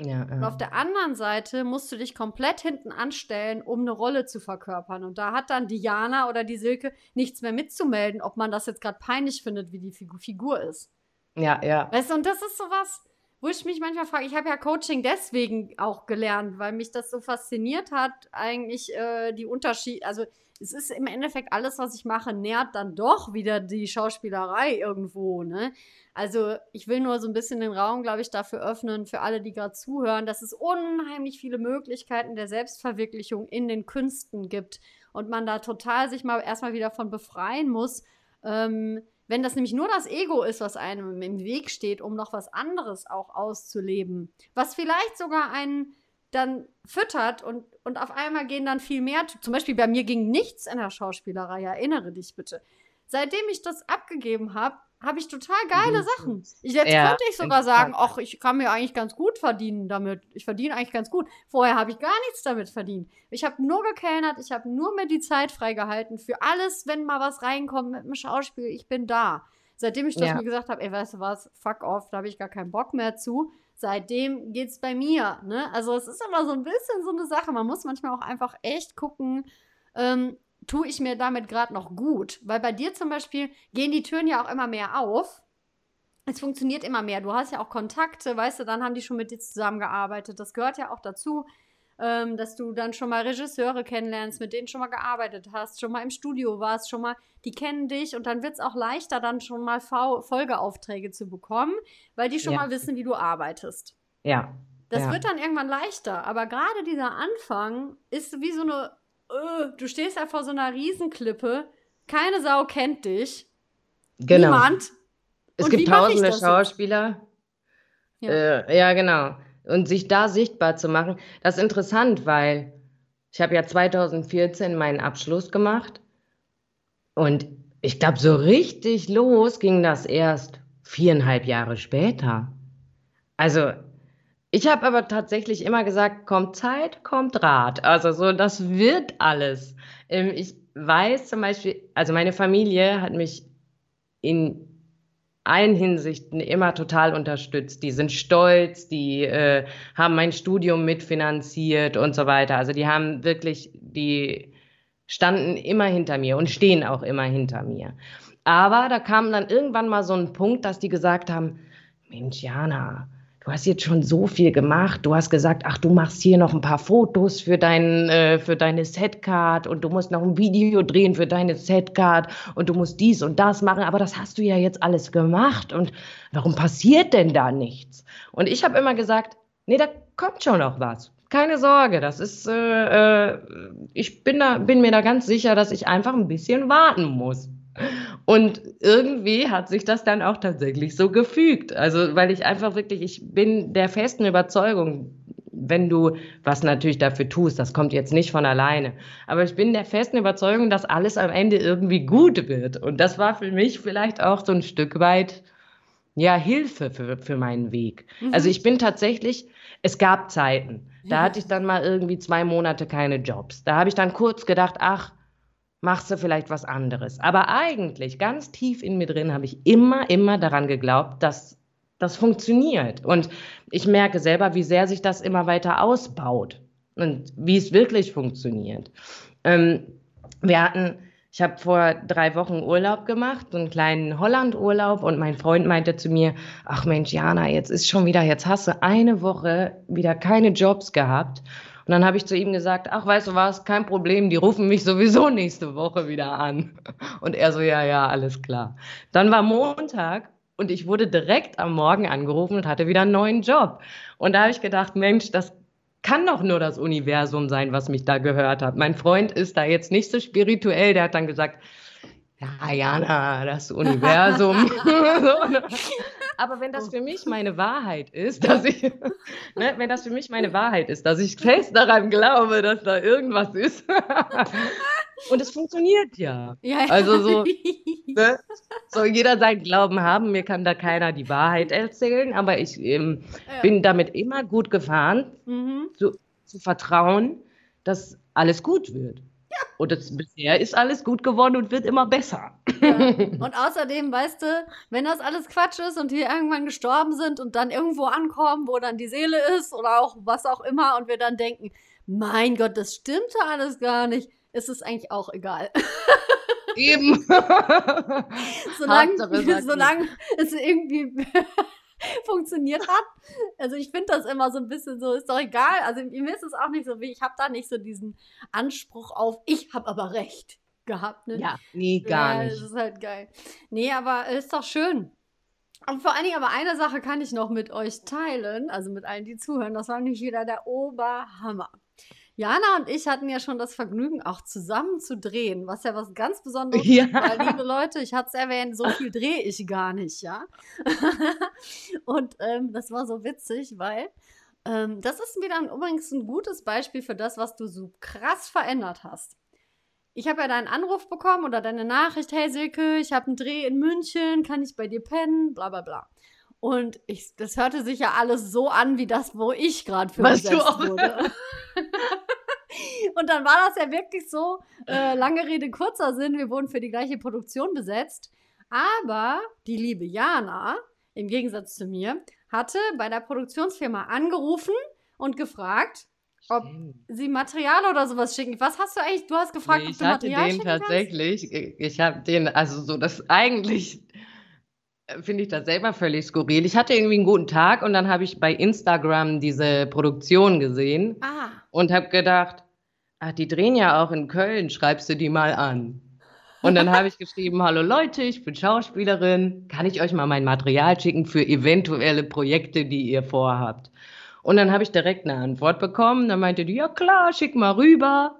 Ja, ja. Und auf der anderen Seite musst du dich komplett hinten anstellen, um eine Rolle zu verkörpern. Und da hat dann Diana oder die Silke nichts mehr mitzumelden, ob man das jetzt gerade peinlich findet, wie die Figur ist. Ja, ja. Weißt du, und das ist sowas, wo ich mich manchmal frage, ich habe ja Coaching deswegen auch gelernt, weil mich das so fasziniert hat, eigentlich äh, die Unterschiede, also es ist im Endeffekt alles, was ich mache, nährt dann doch wieder die Schauspielerei irgendwo, ne? Also ich will nur so ein bisschen den Raum, glaube ich, dafür öffnen, für alle, die gerade zuhören, dass es unheimlich viele Möglichkeiten der Selbstverwirklichung in den Künsten gibt und man da total sich mal erstmal wieder von befreien muss, ähm, wenn das nämlich nur das Ego ist, was einem im Weg steht, um noch was anderes auch auszuleben, was vielleicht sogar einen dann füttert und, und auf einmal gehen dann viel mehr. Zum Beispiel bei mir ging nichts in der Schauspielerei, erinnere dich bitte. Seitdem ich das abgegeben habe, habe ich total geile Sachen. Ich, jetzt ja, könnte ich sogar sagen, ach, ich kann mir eigentlich ganz gut verdienen damit. Ich verdiene eigentlich ganz gut. Vorher habe ich gar nichts damit verdient. Ich habe nur gekellnert, ich habe nur mir die Zeit freigehalten für alles, wenn mal was reinkommt mit dem Schauspiel. Ich bin da. Seitdem ich das ja. mir gesagt habe, ey, weißt du was, fuck off, da habe ich gar keinen Bock mehr zu. Seitdem geht's bei mir. Ne? Also es ist immer so ein bisschen so eine Sache. Man muss manchmal auch einfach echt gucken, ähm, tue ich mir damit gerade noch gut? Weil bei dir zum Beispiel gehen die Türen ja auch immer mehr auf. Es funktioniert immer mehr. Du hast ja auch Kontakte, weißt du, dann haben die schon mit dir zusammengearbeitet. Das gehört ja auch dazu, ähm, dass du dann schon mal Regisseure kennenlernst, mit denen schon mal gearbeitet hast, schon mal im Studio warst, schon mal, die kennen dich und dann wird es auch leichter, dann schon mal v Folgeaufträge zu bekommen, weil die schon ja. mal wissen, wie du arbeitest. Ja. Das ja. wird dann irgendwann leichter, aber gerade dieser Anfang ist wie so eine äh, du stehst da vor so einer Riesenklippe, keine Sau kennt dich. Genau. Niemand. Es Und gibt tausende Schauspieler. Ja. Äh, ja, genau. Und sich da sichtbar zu machen, das ist interessant, weil ich habe ja 2014 meinen Abschluss gemacht und ich glaube, so richtig los ging das erst viereinhalb Jahre später. Also ich habe aber tatsächlich immer gesagt, kommt Zeit, kommt Rat. Also so, das wird alles. Ähm, ich weiß zum Beispiel, also meine Familie hat mich in allen Hinsichten immer total unterstützt. Die sind stolz, die äh, haben mein Studium mitfinanziert und so weiter. Also die haben wirklich, die standen immer hinter mir und stehen auch immer hinter mir. Aber da kam dann irgendwann mal so ein Punkt, dass die gesagt haben, Mensch, Jana, du hast jetzt schon so viel gemacht. Du hast gesagt, ach, du machst hier noch ein paar Fotos für, dein, äh, für deine Setcard und du musst noch ein Video drehen für deine Setcard und du musst dies und das machen. Aber das hast du ja jetzt alles gemacht. Und warum passiert denn da nichts? Und ich habe immer gesagt, nee, da kommt schon noch was. Keine Sorge, das ist, äh, äh, ich bin, da, bin mir da ganz sicher, dass ich einfach ein bisschen warten muss. Und irgendwie hat sich das dann auch tatsächlich so gefügt. Also, weil ich einfach wirklich, ich bin der festen Überzeugung, wenn du was natürlich dafür tust, das kommt jetzt nicht von alleine, aber ich bin der festen Überzeugung, dass alles am Ende irgendwie gut wird. Und das war für mich vielleicht auch so ein Stück weit, ja, Hilfe für, für meinen Weg. Mhm. Also ich bin tatsächlich, es gab Zeiten, da hatte ich dann mal irgendwie zwei Monate keine Jobs. Da habe ich dann kurz gedacht, ach, machst du vielleicht was anderes. Aber eigentlich, ganz tief in mir drin, habe ich immer, immer daran geglaubt, dass das funktioniert. Und ich merke selber, wie sehr sich das immer weiter ausbaut. und wie es wirklich funktioniert. Ähm, wir hatten, ich habe vor drei Wochen Urlaub gemacht, so einen kleinen Holland-Urlaub und mein Freund meinte zu mir, ach Mensch, Jana, jetzt ist schon wieder, jetzt hast du eine Woche wieder keine Jobs gehabt. Und dann habe ich zu ihm gesagt, ach, weißt du was, kein Problem, die rufen mich sowieso nächste Woche wieder an. Und er so, ja, ja, alles klar. Dann war Montag und ich wurde direkt am Morgen angerufen und hatte wieder einen neuen Job. Und da habe ich gedacht, Mensch, das kann doch nur das Universum sein, was mich da gehört hat. Mein Freund ist da jetzt nicht so spirituell, der hat dann gesagt, ja, Jana, das Universum. Aber wenn das für mich meine Wahrheit ist, dass ich, ne, wenn das für mich meine Wahrheit ist, dass ich fest daran glaube, dass da irgendwas ist. Und es funktioniert ja. ja, ja. Also so, ne, soll jeder seinen Glauben haben. Mir kann da keiner die Wahrheit erzählen, aber ich ähm, ja. bin damit immer gut gefahren, mhm. zu, zu vertrauen, dass alles gut wird. Und das, bisher ist alles gut geworden und wird immer besser. Ja. Und außerdem, weißt du, wenn das alles Quatsch ist und wir irgendwann gestorben sind und dann irgendwo ankommen, wo dann die Seele ist oder auch was auch immer und wir dann denken, mein Gott, das stimmte alles gar nicht, ist es eigentlich auch egal. Eben. solange, solange es irgendwie funktioniert hat. Also ich finde das immer so ein bisschen so, ist doch egal. Also mir ist es auch nicht so wie, ich habe da nicht so diesen Anspruch auf, ich habe aber recht gehabt. Ne? Ja, nee, gar ja, nicht. Das ist halt geil. Nee, aber ist doch schön. Und vor allen Dingen aber eine Sache kann ich noch mit euch teilen, also mit allen, die zuhören. Das war nämlich wieder der Oberhammer. Jana und ich hatten ja schon das Vergnügen, auch zusammen zu drehen, was ja was ganz Besonderes ja. ist, weil, liebe Leute, ich hatte es erwähnt, so viel drehe ich gar nicht, ja. und ähm, das war so witzig, weil ähm, das ist wieder übrigens ein gutes Beispiel für das, was du so krass verändert hast. Ich habe ja deinen Anruf bekommen oder deine Nachricht, hey Silke, ich habe einen Dreh in München, kann ich bei dir pennen, bla bla bla. Und ich, das hörte sich ja alles so an, wie das, wo ich gerade für besetzt wurde. Und dann war das ja wirklich so, äh, lange Rede, kurzer Sinn, wir wurden für die gleiche Produktion besetzt. Aber die liebe Jana, im Gegensatz zu mir, hatte bei der Produktionsfirma angerufen und gefragt, ob sie Material oder sowas schicken. Was hast du eigentlich? Du hast gefragt, nee, ob du Material schicken Ich hatte den tatsächlich. Ich habe den, also so das eigentlich äh, finde ich das selber völlig skurril. Ich hatte irgendwie einen guten Tag und dann habe ich bei Instagram diese Produktion gesehen ah. Und habe gedacht, ach, die drehen ja auch in Köln, schreibst du die mal an. Und dann habe ich geschrieben, hallo Leute, ich bin Schauspielerin, kann ich euch mal mein Material schicken für eventuelle Projekte, die ihr vorhabt? Und dann habe ich direkt eine Antwort bekommen. Dann meinte die, ja klar, schick mal rüber.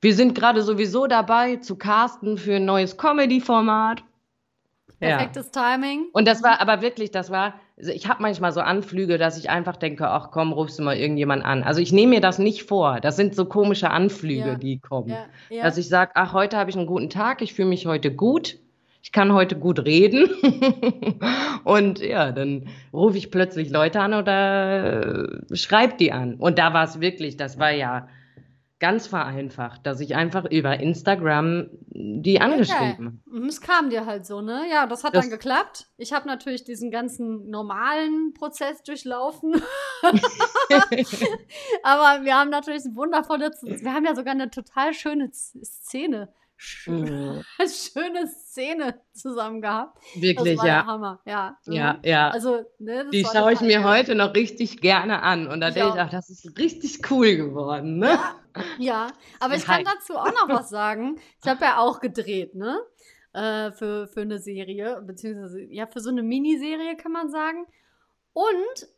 Wir sind gerade sowieso dabei zu casten für ein neues Comedy-Format. Perfektes ja. Timing. Und das war aber wirklich, das war, also ich habe manchmal so Anflüge, dass ich einfach denke, ach komm, rufst du mal irgendjemand an. Also ich nehme mir das nicht vor. Das sind so komische Anflüge, ja. die kommen. Ja. Ja. Dass ich sage, ach, heute habe ich einen guten Tag, ich fühle mich heute gut. Ich kann heute gut reden. und ja, dann rufe ich plötzlich Leute an oder äh, schreibe die an. Und da war es wirklich, das war ja ganz vereinfacht, dass ich einfach über Instagram die angeschrieben habe. Okay. Es kam dir halt so, ne? Ja, das hat das dann geklappt. Ich habe natürlich diesen ganzen normalen Prozess durchlaufen. Aber wir haben natürlich eine wundervolle, wir haben ja sogar eine total schöne Szene Mhm. schöne Szene zusammen gehabt. Wirklich, ja. Hammer. Ja, ja, mhm. ja. Also, ne, die schaue ich mir heute noch richtig gerne an und da denke ich, ach, das ist richtig cool geworden, ne? Ja, ja. aber ich kann dazu auch noch was sagen. Ich habe ja auch gedreht, ne? Äh, für, für eine Serie, beziehungsweise ja, für so eine Miniserie kann man sagen. Und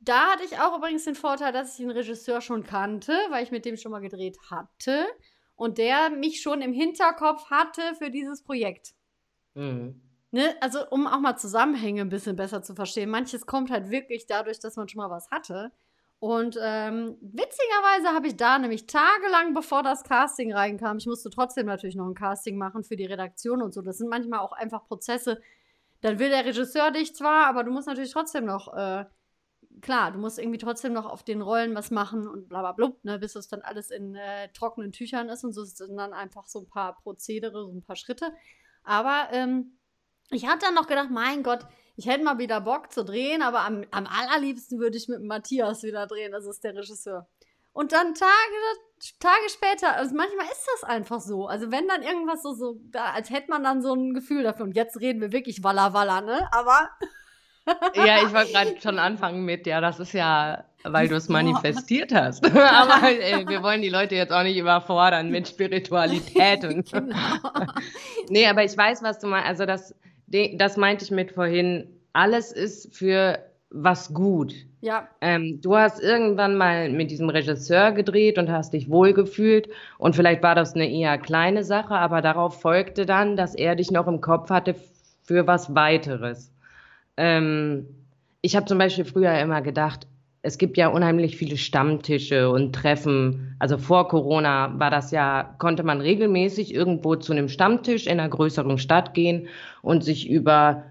da hatte ich auch übrigens den Vorteil, dass ich den Regisseur schon kannte, weil ich mit dem schon mal gedreht hatte und der mich schon im Hinterkopf hatte für dieses Projekt. Mhm. Ne? Also, um auch mal Zusammenhänge ein bisschen besser zu verstehen. Manches kommt halt wirklich dadurch, dass man schon mal was hatte. Und ähm, witzigerweise habe ich da nämlich tagelang, bevor das Casting reinkam, ich musste trotzdem natürlich noch ein Casting machen für die Redaktion und so. Das sind manchmal auch einfach Prozesse. Dann will der Regisseur dich zwar, aber du musst natürlich trotzdem noch äh, klar, du musst irgendwie trotzdem noch auf den Rollen was machen und bla bla blub, ne, bis es dann alles in äh, trockenen Tüchern ist und so sind dann einfach so ein paar Prozedere, so ein paar Schritte. Aber ähm, ich hatte dann noch gedacht, mein Gott, ich hätte mal wieder Bock zu drehen, aber am, am allerliebsten würde ich mit Matthias wieder drehen, das ist der Regisseur. und dann Tage, Tage später, also manchmal ist das einfach so. Also wenn dann irgendwas so, so, als hätte man dann so ein Gefühl dafür. Und jetzt reden wir wirklich Walla Walla, ne? Aber. ja, ich wollte gerade schon anfangen mit, ja, das ist ja, weil du es manifestiert hast. Aber äh, wir wollen die Leute jetzt auch nicht überfordern mit Spiritualität und so. genau. nee, aber ich weiß, was du meinst. Also das, das meinte ich mit vorhin. Alles ist für was gut. Ja. Ähm, du hast irgendwann mal mit diesem Regisseur gedreht und hast dich wohlgefühlt und vielleicht war das eine eher kleine Sache, aber darauf folgte dann, dass er dich noch im Kopf hatte für was weiteres. Ähm, ich habe zum Beispiel früher immer gedacht, es gibt ja unheimlich viele Stammtische und Treffen. Also vor Corona war das ja, konnte man regelmäßig irgendwo zu einem Stammtisch in einer größeren Stadt gehen und sich über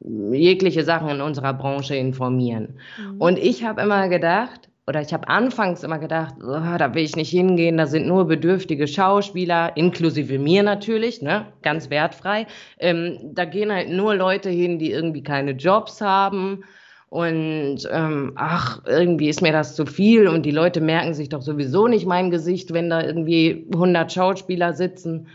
jegliche Sachen in unserer Branche informieren. Mhm. Und ich habe immer gedacht, oder ich habe anfangs immer gedacht, oh, da will ich nicht hingehen, da sind nur bedürftige Schauspieler, inklusive mir natürlich, ne, ganz wertfrei. Ähm, da gehen halt nur Leute hin, die irgendwie keine Jobs haben. Und ähm, ach, irgendwie ist mir das zu viel und die Leute merken sich doch sowieso nicht mein Gesicht, wenn da irgendwie 100 Schauspieler sitzen.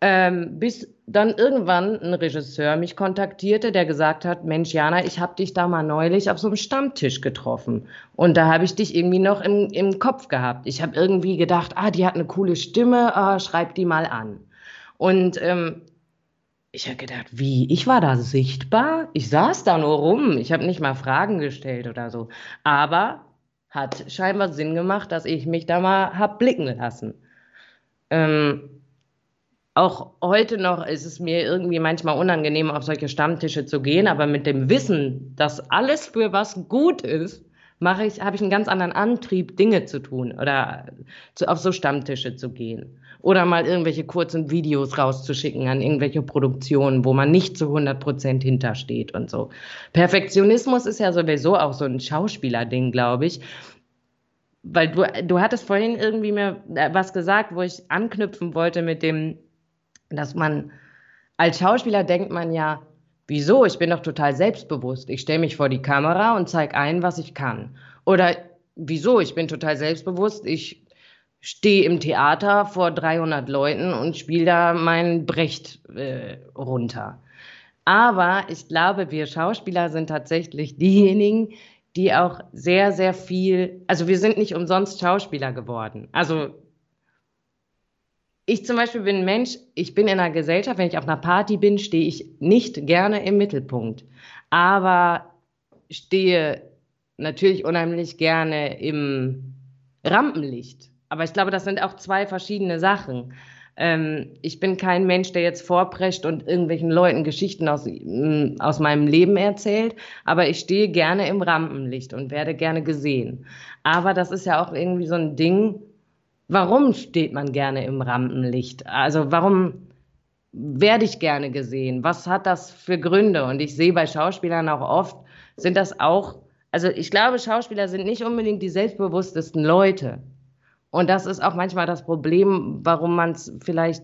Ähm, bis dann irgendwann ein Regisseur mich kontaktierte, der gesagt hat, Mensch, Jana, ich habe dich da mal neulich auf so einem Stammtisch getroffen. Und da habe ich dich irgendwie noch im, im Kopf gehabt. Ich habe irgendwie gedacht, ah, die hat eine coole Stimme, ah, schreib die mal an. Und ähm, ich habe gedacht, wie? Ich war da sichtbar? Ich saß da nur rum. Ich habe nicht mal Fragen gestellt oder so. Aber hat scheinbar Sinn gemacht, dass ich mich da mal hab blicken lassen. Ähm, auch heute noch ist es mir irgendwie manchmal unangenehm, auf solche Stammtische zu gehen, aber mit dem Wissen, dass alles für was gut ist, mache ich, habe ich einen ganz anderen Antrieb, Dinge zu tun oder zu, auf so Stammtische zu gehen. Oder mal irgendwelche kurzen Videos rauszuschicken an irgendwelche Produktionen, wo man nicht zu 100 Prozent hintersteht und so. Perfektionismus ist ja sowieso auch so ein Schauspielerding, glaube ich. Weil du, du hattest vorhin irgendwie mir äh, was gesagt, wo ich anknüpfen wollte mit dem, dass man als Schauspieler denkt man ja, wieso? Ich bin doch total selbstbewusst. Ich stelle mich vor die Kamera und zeige ein, was ich kann. Oder wieso? Ich bin total selbstbewusst. Ich stehe im Theater vor 300 Leuten und spiele da meinen Brecht äh, runter. Aber ich glaube, wir Schauspieler sind tatsächlich diejenigen, die auch sehr, sehr viel, also wir sind nicht umsonst Schauspieler geworden. Also ich zum Beispiel bin ein Mensch, ich bin in einer Gesellschaft, wenn ich auf einer Party bin, stehe ich nicht gerne im Mittelpunkt, aber stehe natürlich unheimlich gerne im Rampenlicht. Aber ich glaube, das sind auch zwei verschiedene Sachen. Ähm, ich bin kein Mensch, der jetzt vorprescht und irgendwelchen Leuten Geschichten aus, mm, aus meinem Leben erzählt, aber ich stehe gerne im Rampenlicht und werde gerne gesehen. Aber das ist ja auch irgendwie so ein Ding, Warum steht man gerne im Rampenlicht? Also warum werde ich gerne gesehen? Was hat das für Gründe? Und ich sehe bei Schauspielern auch oft, sind das auch, also ich glaube, Schauspieler sind nicht unbedingt die selbstbewusstesten Leute. Und das ist auch manchmal das Problem, warum man es vielleicht,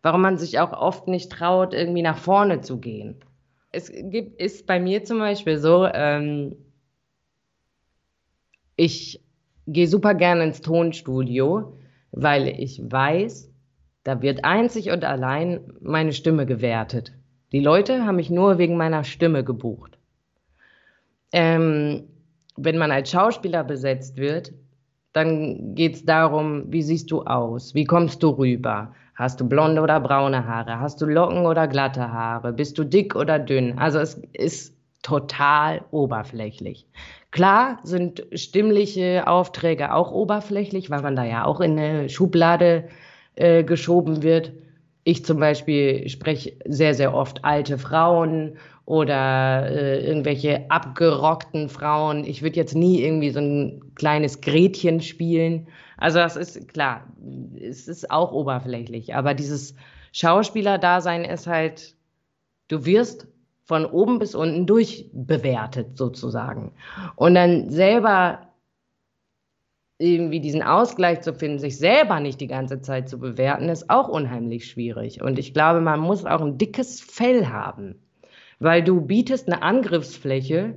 warum man sich auch oft nicht traut, irgendwie nach vorne zu gehen. Es gibt, ist bei mir zum Beispiel so, ähm, ich gehe super gerne ins Tonstudio, weil ich weiß, da wird einzig und allein meine Stimme gewertet. Die Leute haben mich nur wegen meiner Stimme gebucht. Ähm, wenn man als Schauspieler besetzt wird, dann geht es darum, wie siehst du aus? Wie kommst du rüber? Hast du blonde oder braune Haare? Hast du Locken oder glatte Haare? Bist du dick oder dünn? Also es ist total oberflächlich. Klar sind stimmliche Aufträge auch oberflächlich, weil man da ja auch in eine Schublade äh, geschoben wird. Ich zum Beispiel spreche sehr, sehr oft alte Frauen oder äh, irgendwelche abgerockten Frauen. Ich würde jetzt nie irgendwie so ein kleines Gretchen spielen. Also das ist klar, es ist auch oberflächlich. Aber dieses Schauspielerdasein ist halt, du wirst von oben bis unten durchbewertet sozusagen. Und dann selber irgendwie diesen Ausgleich zu finden, sich selber nicht die ganze Zeit zu bewerten, ist auch unheimlich schwierig. Und ich glaube, man muss auch ein dickes Fell haben, weil du bietest eine Angriffsfläche,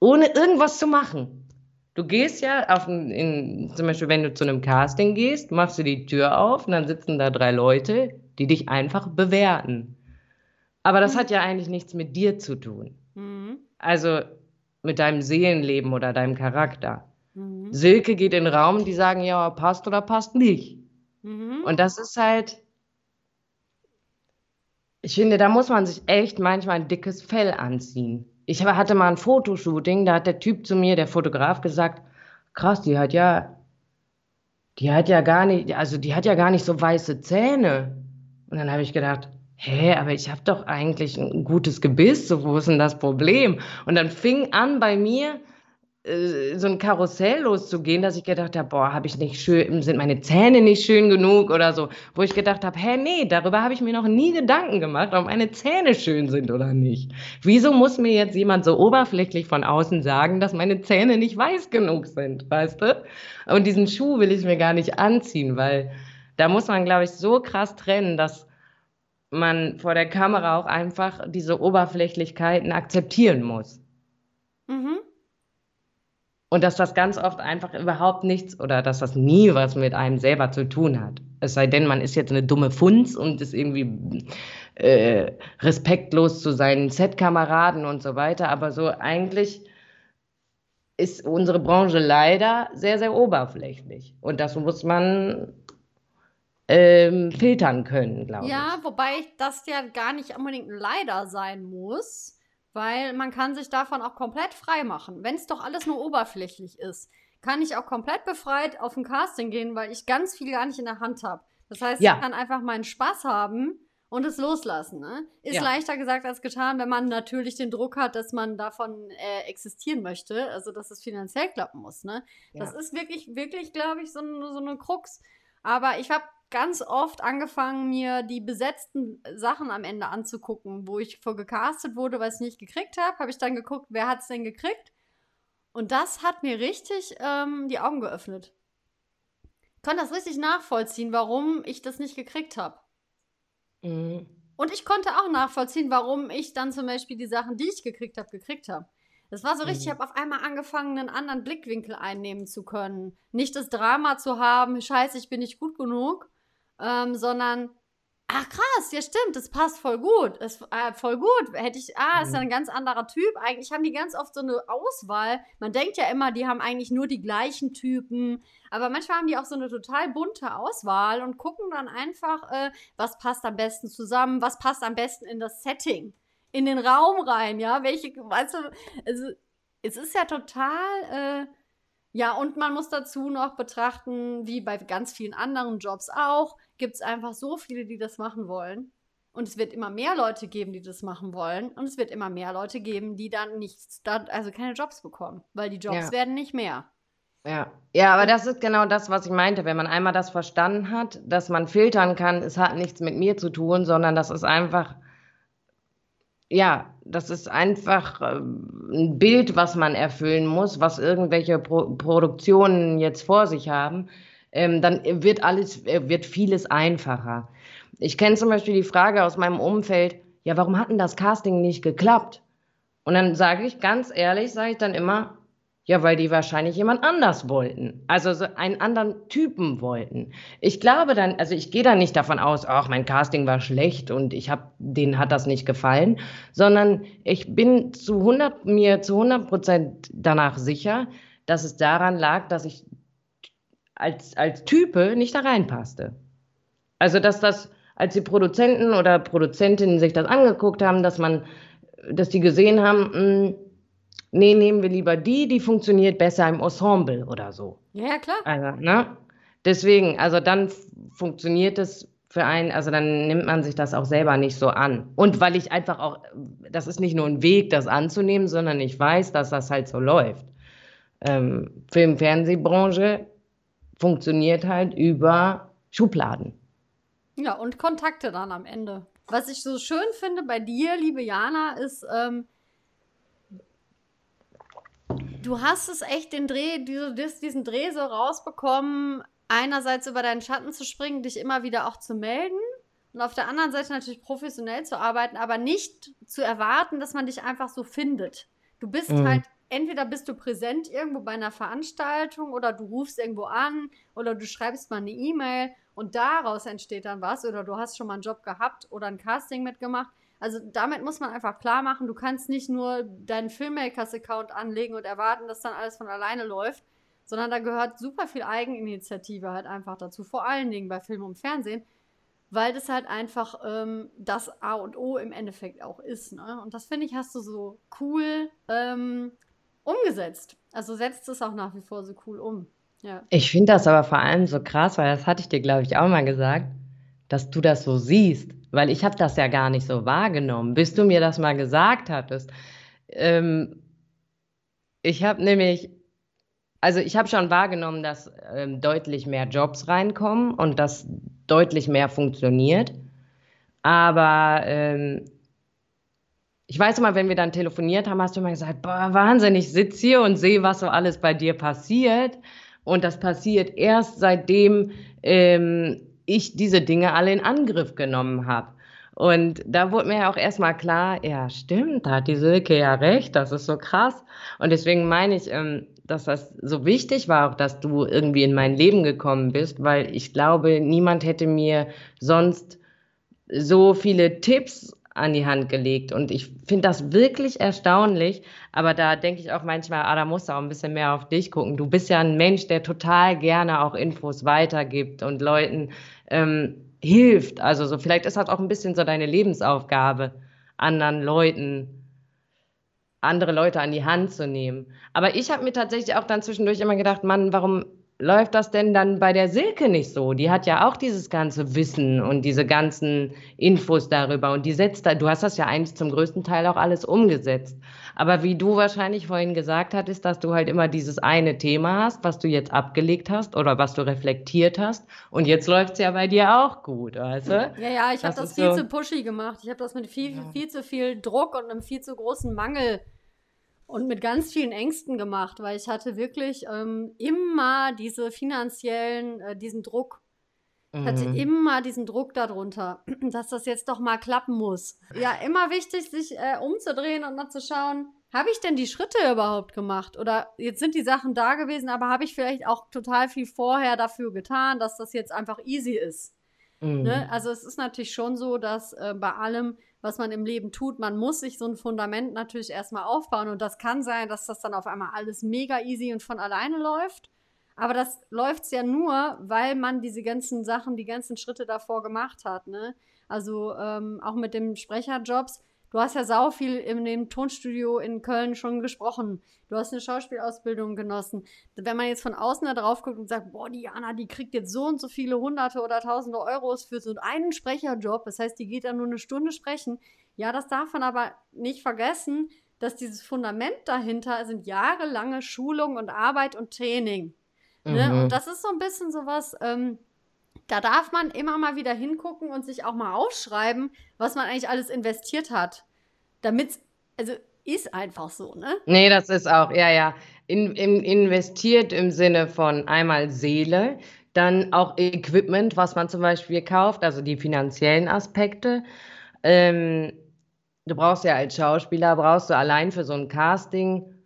ohne irgendwas zu machen. Du gehst ja auf ein, in, zum Beispiel, wenn du zu einem Casting gehst, machst du die Tür auf und dann sitzen da drei Leute, die dich einfach bewerten. Aber das hat ja eigentlich nichts mit dir zu tun. Mhm. Also mit deinem Seelenleben oder deinem Charakter. Mhm. Silke geht in den Raum, die sagen, ja, passt oder passt nicht. Mhm. Und das ist halt, ich finde, da muss man sich echt manchmal ein dickes Fell anziehen ich hatte mal ein Fotoshooting, da hat der Typ zu mir, der Fotograf, gesagt, krass, die hat ja, die hat ja gar nicht, also die hat ja gar nicht so weiße Zähne. Und dann habe ich gedacht, hä, aber ich habe doch eigentlich ein gutes Gebiss, so wo ist denn das Problem? Und dann fing an bei mir, äh, so ein Karussell loszugehen, dass ich gedacht habe, boah, habe ich nicht schön, sind meine Zähne nicht schön genug oder so, wo ich gedacht habe, hä, nee, darüber habe ich mir noch nie Gedanken gemacht, ob meine Zähne schön sind oder nicht. Wieso muss mir jetzt jemand so oberflächlich von außen sagen, dass meine Zähne nicht weiß genug sind, weißt du? Und diesen Schuh will ich mir gar nicht anziehen, weil da muss man, glaube ich, so krass trennen, dass man vor der Kamera auch einfach diese Oberflächlichkeiten akzeptieren muss. Mhm. Und dass das ganz oft einfach überhaupt nichts oder dass das nie was mit einem selber zu tun hat. Es sei denn, man ist jetzt eine dumme Funz und ist irgendwie äh, respektlos zu seinen Set-Kameraden und so weiter. Aber so eigentlich ist unsere Branche leider sehr, sehr oberflächlich. Und das muss man ähm, filtern können, glaube ich. Ja, wobei das ja gar nicht unbedingt leider sein muss weil man kann sich davon auch komplett frei machen. Wenn es doch alles nur oberflächlich ist, kann ich auch komplett befreit auf ein Casting gehen, weil ich ganz viel gar nicht in der Hand habe. Das heißt, ja. ich kann einfach meinen Spaß haben und es loslassen. Ne? Ist ja. leichter gesagt als getan, wenn man natürlich den Druck hat, dass man davon äh, existieren möchte, also dass es finanziell klappen muss. Ne? Ja. Das ist wirklich, wirklich, glaube ich, so, so eine Krux. Aber ich habe ganz oft angefangen, mir die besetzten Sachen am Ende anzugucken, wo ich vor gecastet wurde, weil ich es nicht gekriegt habe. Habe ich dann geguckt, wer hat es denn gekriegt? Und das hat mir richtig ähm, die Augen geöffnet. Ich konnte das richtig nachvollziehen, warum ich das nicht gekriegt habe. Mhm. Und ich konnte auch nachvollziehen, warum ich dann zum Beispiel die Sachen, die ich gekriegt habe, gekriegt habe. Das war so richtig, ich mhm. habe auf einmal angefangen, einen anderen Blickwinkel einnehmen zu können. Nicht das Drama zu haben, scheiße, ich bin nicht gut genug, ähm, sondern ach krass, ja stimmt, das passt voll gut, ist äh, voll gut. Hätte ich, ah, ist ja mhm. ein ganz anderer Typ. Eigentlich haben die ganz oft so eine Auswahl. Man denkt ja immer, die haben eigentlich nur die gleichen Typen, aber manchmal haben die auch so eine total bunte Auswahl und gucken dann einfach, äh, was passt am besten zusammen, was passt am besten in das Setting, in den Raum rein, ja, welche, weißt du, also es ist ja total äh, ja, und man muss dazu noch betrachten, wie bei ganz vielen anderen Jobs auch, gibt es einfach so viele, die das machen wollen. Und es wird immer mehr Leute geben, die das machen wollen. Und es wird immer mehr Leute geben, die dann nichts, also keine Jobs bekommen, weil die Jobs ja. werden nicht mehr. Ja. ja, aber das ist genau das, was ich meinte. Wenn man einmal das verstanden hat, dass man filtern kann, es hat nichts mit mir zu tun, sondern das ist einfach ja, das ist einfach äh, ein Bild, was man erfüllen muss, was irgendwelche Pro Produktionen jetzt vor sich haben, ähm, dann wird alles, äh, wird vieles einfacher. Ich kenne zum Beispiel die Frage aus meinem Umfeld, ja, warum hat denn das Casting nicht geklappt? Und dann sage ich ganz ehrlich, sage ich dann immer, ja, weil die wahrscheinlich jemand anders wollten. Also so einen anderen Typen wollten. Ich glaube dann, also ich gehe da nicht davon aus, ach, mein Casting war schlecht und ich habe, denen hat das nicht gefallen, sondern ich bin zu 100, mir zu 100 Prozent danach sicher, dass es daran lag, dass ich als, als Type nicht da reinpasste. Also, dass das, als die Produzenten oder Produzentinnen sich das angeguckt haben, dass man, dass die gesehen haben, mh, hm, nee, nehmen wir lieber die, die funktioniert besser im Ensemble oder so. Ja, klar. Also, ne? Deswegen, also dann funktioniert es für einen, also dann nimmt man sich das auch selber nicht so an. Und weil ich einfach auch, das ist nicht nur ein Weg, das anzunehmen, sondern ich weiß, dass das halt so läuft. Ähm, Film-, Fernsehbranche funktioniert halt über Schubladen. Ja, und Kontakte dann am Ende. Was ich so schön finde bei dir, liebe Jana, ist, ähm, du hast es echt den Dreh, diesen Dreh so rausbekommen, einerseits über deinen Schatten zu springen, dich immer wieder auch zu melden und auf der anderen Seite natürlich professionell zu arbeiten, aber nicht zu erwarten, dass man dich einfach so findet. Du bist mhm. halt entweder bist du präsent irgendwo bei einer Veranstaltung oder du rufst irgendwo an oder du schreibst mal eine E-Mail und daraus entsteht dann was oder du hast schon mal einen Job gehabt oder ein Casting mitgemacht. Also damit muss man einfach klar machen, du kannst nicht nur deinen Filmmakers-Account anlegen und erwarten, dass dann alles von alleine läuft, sondern da gehört super viel Eigeninitiative halt einfach dazu, vor allen Dingen bei Film und Fernsehen, weil das halt einfach ähm, das A und O im Endeffekt auch ist. Ne? Und das finde ich, hast du so cool ähm, umgesetzt. Also setzt es auch nach wie vor so cool um. Ja. Ich finde das aber vor allem so krass, weil das hatte ich dir, glaube ich, auch mal gesagt, dass du das so siehst. Weil ich habe das ja gar nicht so wahrgenommen, bis du mir das mal gesagt hattest. Ähm, ich habe nämlich, also ich habe schon wahrgenommen, dass ähm, deutlich mehr Jobs reinkommen und dass deutlich mehr funktioniert. Aber ähm, ich weiß immer, wenn wir dann telefoniert haben, hast du immer gesagt, boah, Wahnsinn, ich sitze hier und sehe, was so alles bei dir passiert. Und das passiert erst seitdem ähm, ich diese Dinge alle in Angriff genommen habe. Und da wurde mir ja auch erstmal klar, ja, stimmt, da hat die Silke ja recht, das ist so krass. Und deswegen meine ich, ähm, dass das so wichtig war, auch dass du irgendwie in mein Leben gekommen bist, weil ich glaube, niemand hätte mir sonst so viele Tipps an die Hand gelegt. Und ich finde das wirklich erstaunlich. Aber da denke ich auch manchmal, ah, da musst du auch ein bisschen mehr auf dich gucken. Du bist ja ein Mensch, der total gerne auch Infos weitergibt und Leuten ähm, hilft. Also so, vielleicht ist das auch ein bisschen so deine Lebensaufgabe, anderen Leuten, andere Leute an die Hand zu nehmen. Aber ich habe mir tatsächlich auch dann zwischendurch immer gedacht, Mann, warum läuft das denn dann bei der Silke nicht so? Die hat ja auch dieses ganze Wissen und diese ganzen Infos darüber und die setzt da, du hast das ja eigentlich zum größten Teil auch alles umgesetzt. Aber wie du wahrscheinlich vorhin gesagt hattest, dass du halt immer dieses eine Thema hast, was du jetzt abgelegt hast oder was du reflektiert hast und jetzt läuft es ja bei dir auch gut, weißt du? Ja, ja, ich habe das, das viel so zu pushy gemacht. Ich habe das mit viel, ja. viel zu viel Druck und einem viel zu großen Mangel und mit ganz vielen Ängsten gemacht, weil ich hatte wirklich ähm, immer diese finanziellen, äh, diesen Druck. Ich hatte mhm. immer diesen Druck darunter, dass das jetzt doch mal klappen muss. Ja, immer wichtig, sich äh, umzudrehen und mal zu schauen, habe ich denn die Schritte überhaupt gemacht? Oder jetzt sind die Sachen da gewesen, aber habe ich vielleicht auch total viel vorher dafür getan, dass das jetzt einfach easy ist? Mhm. Ne? Also es ist natürlich schon so, dass äh, bei allem was man im Leben tut. Man muss sich so ein Fundament natürlich erstmal aufbauen und das kann sein, dass das dann auf einmal alles mega easy und von alleine läuft. Aber das läuft ja nur, weil man diese ganzen Sachen, die ganzen Schritte davor gemacht hat. Ne? Also ähm, auch mit den Sprecherjobs Du hast ja sau viel in dem Tonstudio in Köln schon gesprochen. Du hast eine Schauspielausbildung genossen. Wenn man jetzt von außen da drauf guckt und sagt, boah, Diana, die kriegt jetzt so und so viele Hunderte oder Tausende Euros für so einen Sprecherjob, das heißt, die geht dann nur eine Stunde sprechen. Ja, das darf man aber nicht vergessen, dass dieses Fundament dahinter sind jahrelange Schulung und Arbeit und Training. Ne? Mhm. Und das ist so ein bisschen sowas, ähm, da darf man immer mal wieder hingucken und sich auch mal aufschreiben, was man eigentlich alles investiert hat. Damit, also ist einfach so, ne? Nee, das ist auch, ja, ja. In, in, investiert im Sinne von einmal Seele, dann auch Equipment, was man zum Beispiel kauft, also die finanziellen Aspekte. Ähm, du brauchst ja als Schauspieler, brauchst du allein für so ein Casting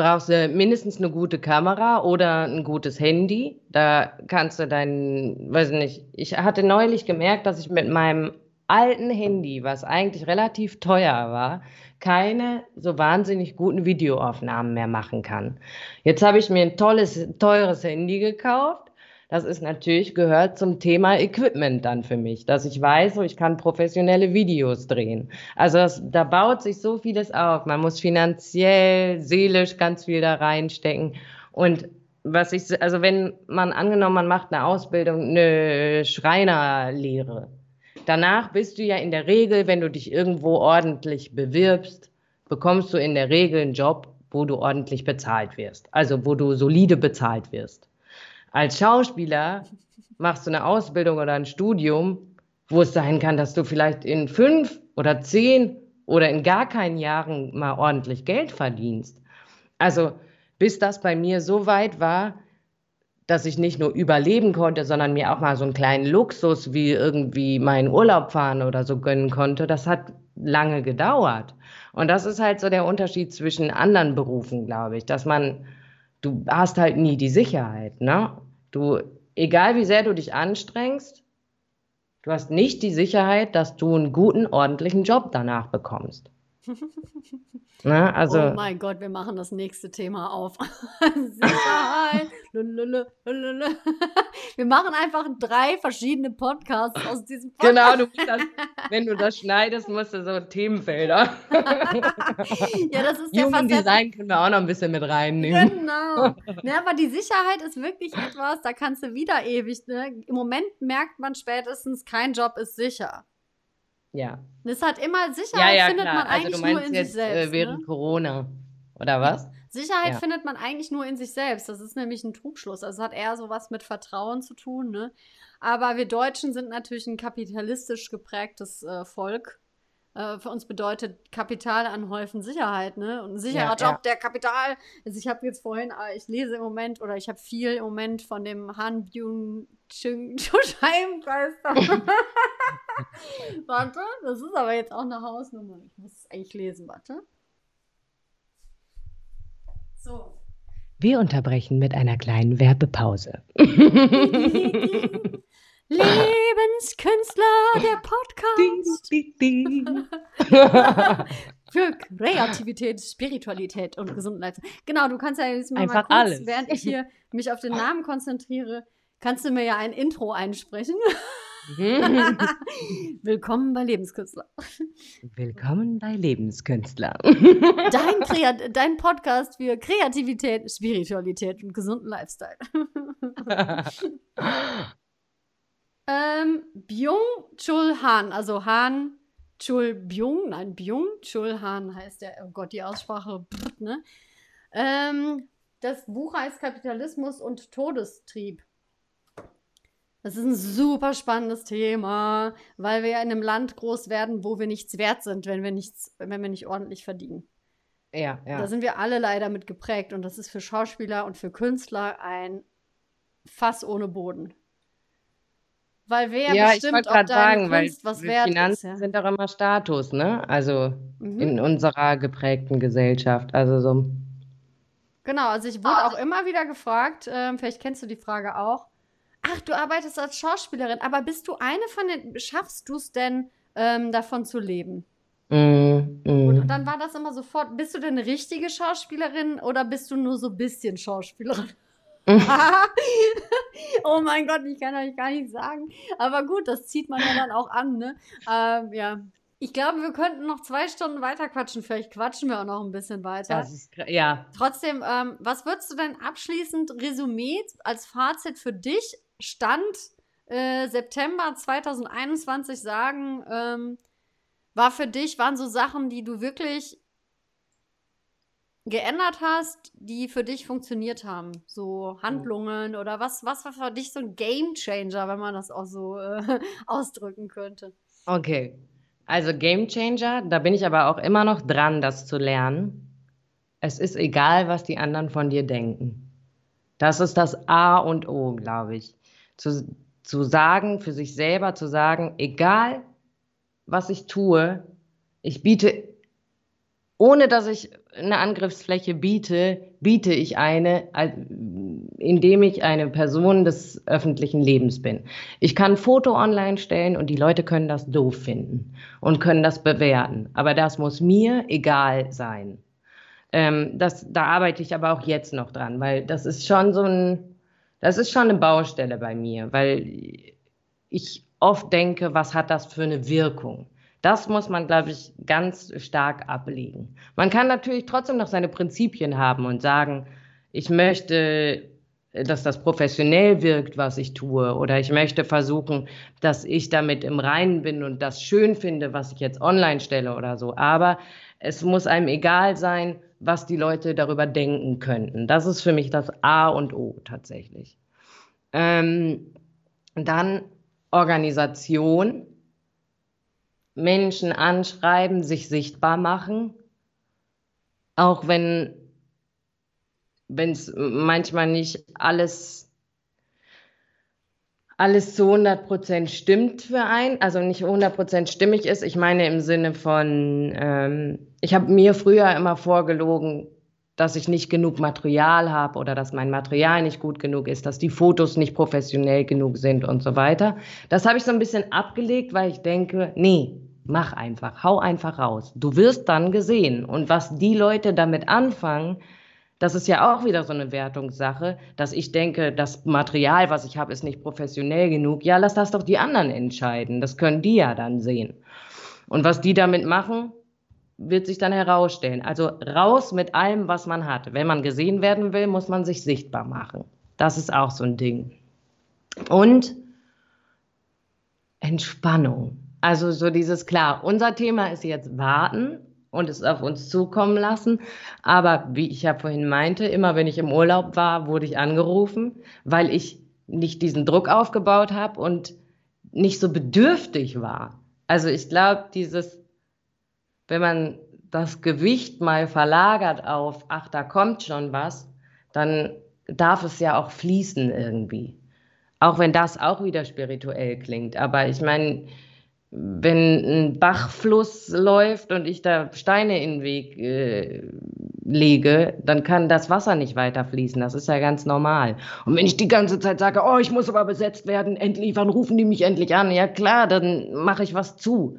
brauchst du mindestens eine gute Kamera oder ein gutes Handy. Da kannst du dein, weiß nicht, ich hatte neulich gemerkt, dass ich mit meinem alten Handy, was eigentlich relativ teuer war, keine so wahnsinnig guten Videoaufnahmen mehr machen kann. Jetzt habe ich mir ein tolles, teures Handy gekauft das ist natürlich gehört zum Thema Equipment dann für mich, dass ich weiß, ich kann professionelle Videos drehen. Also das, da baut sich so vieles auf. Man muss finanziell, seelisch ganz viel da reinstecken. Und was ich, also wenn man angenommen, man macht eine Ausbildung, eine Schreinerlehre, danach bist du ja in der Regel, wenn du dich irgendwo ordentlich bewirbst, bekommst du in der Regel einen Job, wo du ordentlich bezahlt wirst. Also wo du solide bezahlt wirst. Als Schauspieler machst du eine Ausbildung oder ein Studium, wo es sein kann, dass du vielleicht in fünf oder zehn oder in gar keinen Jahren mal ordentlich Geld verdienst. Also bis das bei mir so weit war, dass ich nicht nur überleben konnte, sondern mir auch mal so einen kleinen Luxus wie irgendwie meinen Urlaub fahren oder so gönnen konnte, das hat lange gedauert. Und das ist halt so der Unterschied zwischen anderen Berufen, glaube ich, dass man, du hast halt nie die Sicherheit, ne? Du, egal wie sehr du dich anstrengst, du hast nicht die Sicherheit, dass du einen guten, ordentlichen Job danach bekommst. Ne? Also, oh mein Gott, wir machen das nächste Thema auf. Sicherheit. wir machen einfach drei verschiedene Podcasts aus diesem Podcast. Genau, du das, wenn du das schneidest, musst du so Themenfelder. ja, das ist Human ja Design können wir auch noch ein bisschen mit reinnehmen. Genau. Ja, aber die Sicherheit ist wirklich etwas, da kannst du wieder ewig. Ne? Im Moment merkt man spätestens, kein Job ist sicher. Ja. Das hat immer Sicherheit, ja, ja, findet klar. man also eigentlich nur in jetzt, sich selbst. Äh, während ne? Corona. Oder was? Sicherheit ja. findet man eigentlich nur in sich selbst. Das ist nämlich ein Trugschluss. Also es hat eher so was mit Vertrauen zu tun. Ne? Aber wir Deutschen sind natürlich ein kapitalistisch geprägtes äh, Volk. Äh, für uns bedeutet Kapital anhäufen Sicherheit, ne? Und ein sicherer ja, Job, ja. der Kapital. Also ich habe jetzt vorhin, äh, ich lese im Moment oder ich habe viel im Moment von dem Han Byung Chung Scheibenmeister. warte, das ist aber jetzt auch eine Hausnummer. Ich muss es eigentlich lesen, warte. So. Wir unterbrechen mit einer kleinen Werbepause. Lebenskünstler, der Podcast. Für Kreativität, Spiritualität und Lifestyle. Genau, du kannst ja jetzt mal, Einfach mal kurz, alles. während ich hier mich auf den Namen konzentriere, kannst du mir ja ein Intro einsprechen. Willkommen bei Lebenskünstler. Willkommen bei Lebenskünstler. Dein, Kreat dein Podcast für Kreativität, Spiritualität und gesunden Lifestyle. ähm, Byung-Chul Han, also Han Chul Byung, nein, Byung Chul Han heißt der, oh Gott, die Aussprache, ne? Ähm, das Buch heißt Kapitalismus und Todestrieb. Das ist ein super spannendes Thema, weil wir ja in einem Land groß werden, wo wir nichts wert sind, wenn wir nichts, wenn wir nicht ordentlich verdienen. Ja, ja. Da sind wir alle leider mit geprägt und das ist für Schauspieler und für Künstler ein Fass ohne Boden. Weil wer ja, bestimmt, ob deine sagen, Kunst was wert Finanzen ist. Ja. sind doch immer Status, ne? Also mhm. in unserer geprägten Gesellschaft. Also so. Genau, also ich wurde auch immer wieder gefragt, äh, vielleicht kennst du die Frage auch, ach, du arbeitest als Schauspielerin, aber bist du eine von den, schaffst du es denn, ähm, davon zu leben? Mm, mm. Und dann war das immer sofort, bist du denn eine richtige Schauspielerin oder bist du nur so ein bisschen Schauspielerin? oh mein Gott, ich kann euch gar nicht sagen. Aber gut, das zieht man ja dann auch an, ne? Ähm, ja. Ich glaube, wir könnten noch zwei Stunden weiter quatschen. Vielleicht quatschen wir auch noch ein bisschen weiter. Das ist, ja. Trotzdem, ähm, was würdest du denn abschließend Resümee als Fazit für dich Stand äh, September 2021 sagen, ähm, war für dich, waren so Sachen, die du wirklich geändert hast, die für dich funktioniert haben? So Handlungen oder was, was war für dich so ein Game Changer, wenn man das auch so äh, ausdrücken könnte? Okay, also Game Changer, da bin ich aber auch immer noch dran, das zu lernen. Es ist egal, was die anderen von dir denken. Das ist das A und O, glaube ich zu, zu sagen, für sich selber zu sagen, egal was ich tue, ich biete, ohne dass ich eine Angriffsfläche biete, biete ich eine, indem ich eine Person des öffentlichen Lebens bin. Ich kann ein Foto online stellen und die Leute können das doof finden und können das bewerten. Aber das muss mir egal sein. Ähm, das, da arbeite ich aber auch jetzt noch dran, weil das ist schon so ein, das ist schon eine Baustelle bei mir, weil ich oft denke, was hat das für eine Wirkung? Das muss man, glaube ich, ganz stark ablegen. Man kann natürlich trotzdem noch seine Prinzipien haben und sagen, ich möchte, dass das professionell wirkt, was ich tue, oder ich möchte versuchen, dass ich damit im Reinen bin und das schön finde, was ich jetzt online stelle oder so. Aber es muss einem egal sein, was die Leute darüber denken könnten. Das ist für mich das A und O tatsächlich. Ähm, dann Organisation, Menschen anschreiben, sich sichtbar machen, auch wenn es manchmal nicht alles alles zu 100% stimmt für einen, also nicht 100% stimmig ist. Ich meine im Sinne von, ähm, ich habe mir früher immer vorgelogen, dass ich nicht genug Material habe oder dass mein Material nicht gut genug ist, dass die Fotos nicht professionell genug sind und so weiter. Das habe ich so ein bisschen abgelegt, weil ich denke, nee, mach einfach, hau einfach raus. Du wirst dann gesehen. Und was die Leute damit anfangen, das ist ja auch wieder so eine Wertungssache, dass ich denke, das Material, was ich habe, ist nicht professionell genug. Ja, lass das doch die anderen entscheiden. Das können die ja dann sehen. Und was die damit machen, wird sich dann herausstellen. Also raus mit allem, was man hat. Wenn man gesehen werden will, muss man sich sichtbar machen. Das ist auch so ein Ding. Und Entspannung. Also so dieses klar, unser Thema ist jetzt warten und es auf uns zukommen lassen. Aber wie ich ja vorhin meinte, immer wenn ich im Urlaub war, wurde ich angerufen, weil ich nicht diesen Druck aufgebaut habe und nicht so bedürftig war. Also ich glaube, dieses, wenn man das Gewicht mal verlagert auf, ach, da kommt schon was, dann darf es ja auch fließen irgendwie. Auch wenn das auch wieder spirituell klingt. Aber ich meine, wenn ein Bachfluss läuft und ich da Steine in den Weg äh, lege, dann kann das Wasser nicht weiter fließen. Das ist ja ganz normal. Und wenn ich die ganze Zeit sage, oh, ich muss aber besetzt werden, endlich, wann rufen die mich endlich an? Ja klar, dann mache ich was zu.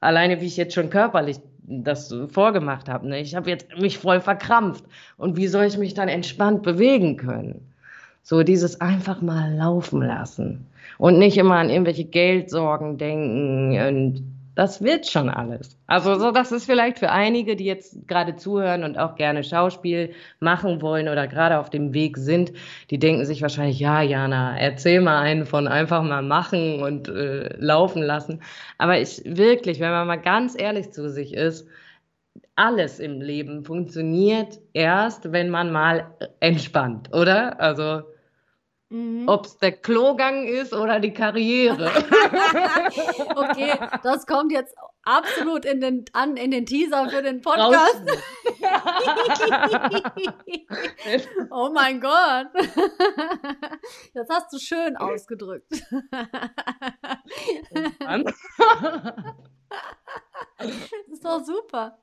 Alleine wie ich jetzt schon körperlich das vorgemacht habe. Ne? Ich habe jetzt mich voll verkrampft. Und wie soll ich mich dann entspannt bewegen können? So dieses einfach mal laufen lassen und nicht immer an irgendwelche Geldsorgen denken und das wird schon alles. Also so, das ist vielleicht für einige, die jetzt gerade zuhören und auch gerne Schauspiel machen wollen oder gerade auf dem Weg sind, die denken sich wahrscheinlich, ja, Jana, erzähl mal einen von einfach mal machen und äh, laufen lassen. Aber ich wirklich, wenn man mal ganz ehrlich zu sich ist, alles im Leben funktioniert erst, wenn man mal entspannt, oder? Also Mhm. Ob es der Klogang ist oder die Karriere. okay, das kommt jetzt absolut in den, an, in den Teaser für den Podcast. oh mein Gott. Das hast du schön ausgedrückt. das ist doch super.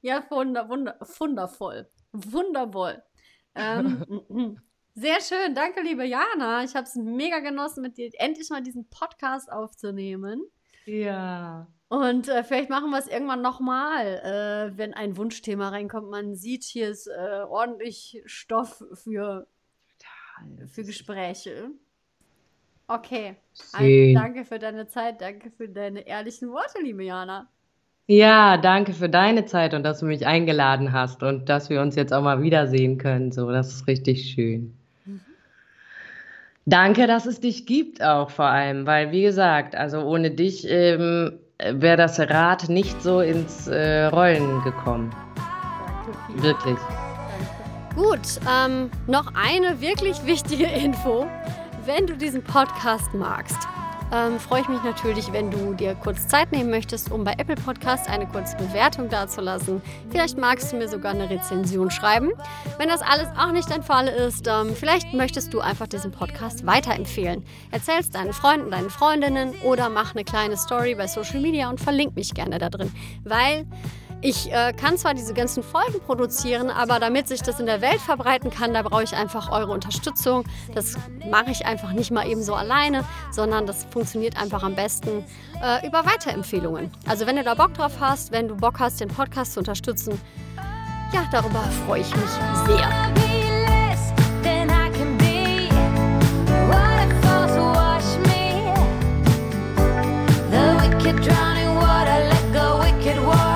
Ja, wunder, wunder, wundervoll. Wundervoll. Ähm, Sehr schön, danke liebe Jana. Ich habe es mega genossen, mit dir endlich mal diesen Podcast aufzunehmen. Ja. Und äh, vielleicht machen wir es irgendwann nochmal, äh, wenn ein Wunschthema reinkommt. Man sieht, hier ist äh, ordentlich Stoff für, für Gespräche. Okay. Also, danke für deine Zeit, danke für deine ehrlichen Worte, liebe Jana. Ja, danke für deine Zeit und dass du mich eingeladen hast und dass wir uns jetzt auch mal wiedersehen können. So, das ist richtig schön. Danke, dass es dich gibt auch vor allem, weil wie gesagt, also ohne dich ähm, wäre das Rad nicht so ins äh, Rollen gekommen. Danke. Wirklich. Danke. Gut, ähm, noch eine wirklich wichtige Info. Wenn du diesen Podcast magst, ähm, freue ich mich natürlich, wenn du dir kurz Zeit nehmen möchtest, um bei Apple Podcast eine kurze Bewertung dazulassen. Vielleicht magst du mir sogar eine Rezension schreiben. Wenn das alles auch nicht dein Fall ist, ähm, vielleicht möchtest du einfach diesen Podcast weiterempfehlen. Erzähl es deinen Freunden, deinen Freundinnen oder mach eine kleine Story bei Social Media und verlink mich gerne da drin, weil ich äh, kann zwar diese ganzen Folgen produzieren, aber damit sich das in der Welt verbreiten kann, da brauche ich einfach eure Unterstützung. Das mache ich einfach nicht mal eben so alleine, sondern das funktioniert einfach am besten äh, über Weiterempfehlungen. Also wenn du da Bock drauf hast, wenn du Bock hast, den Podcast zu unterstützen, ja, darüber freue ich mich sehr. Drowning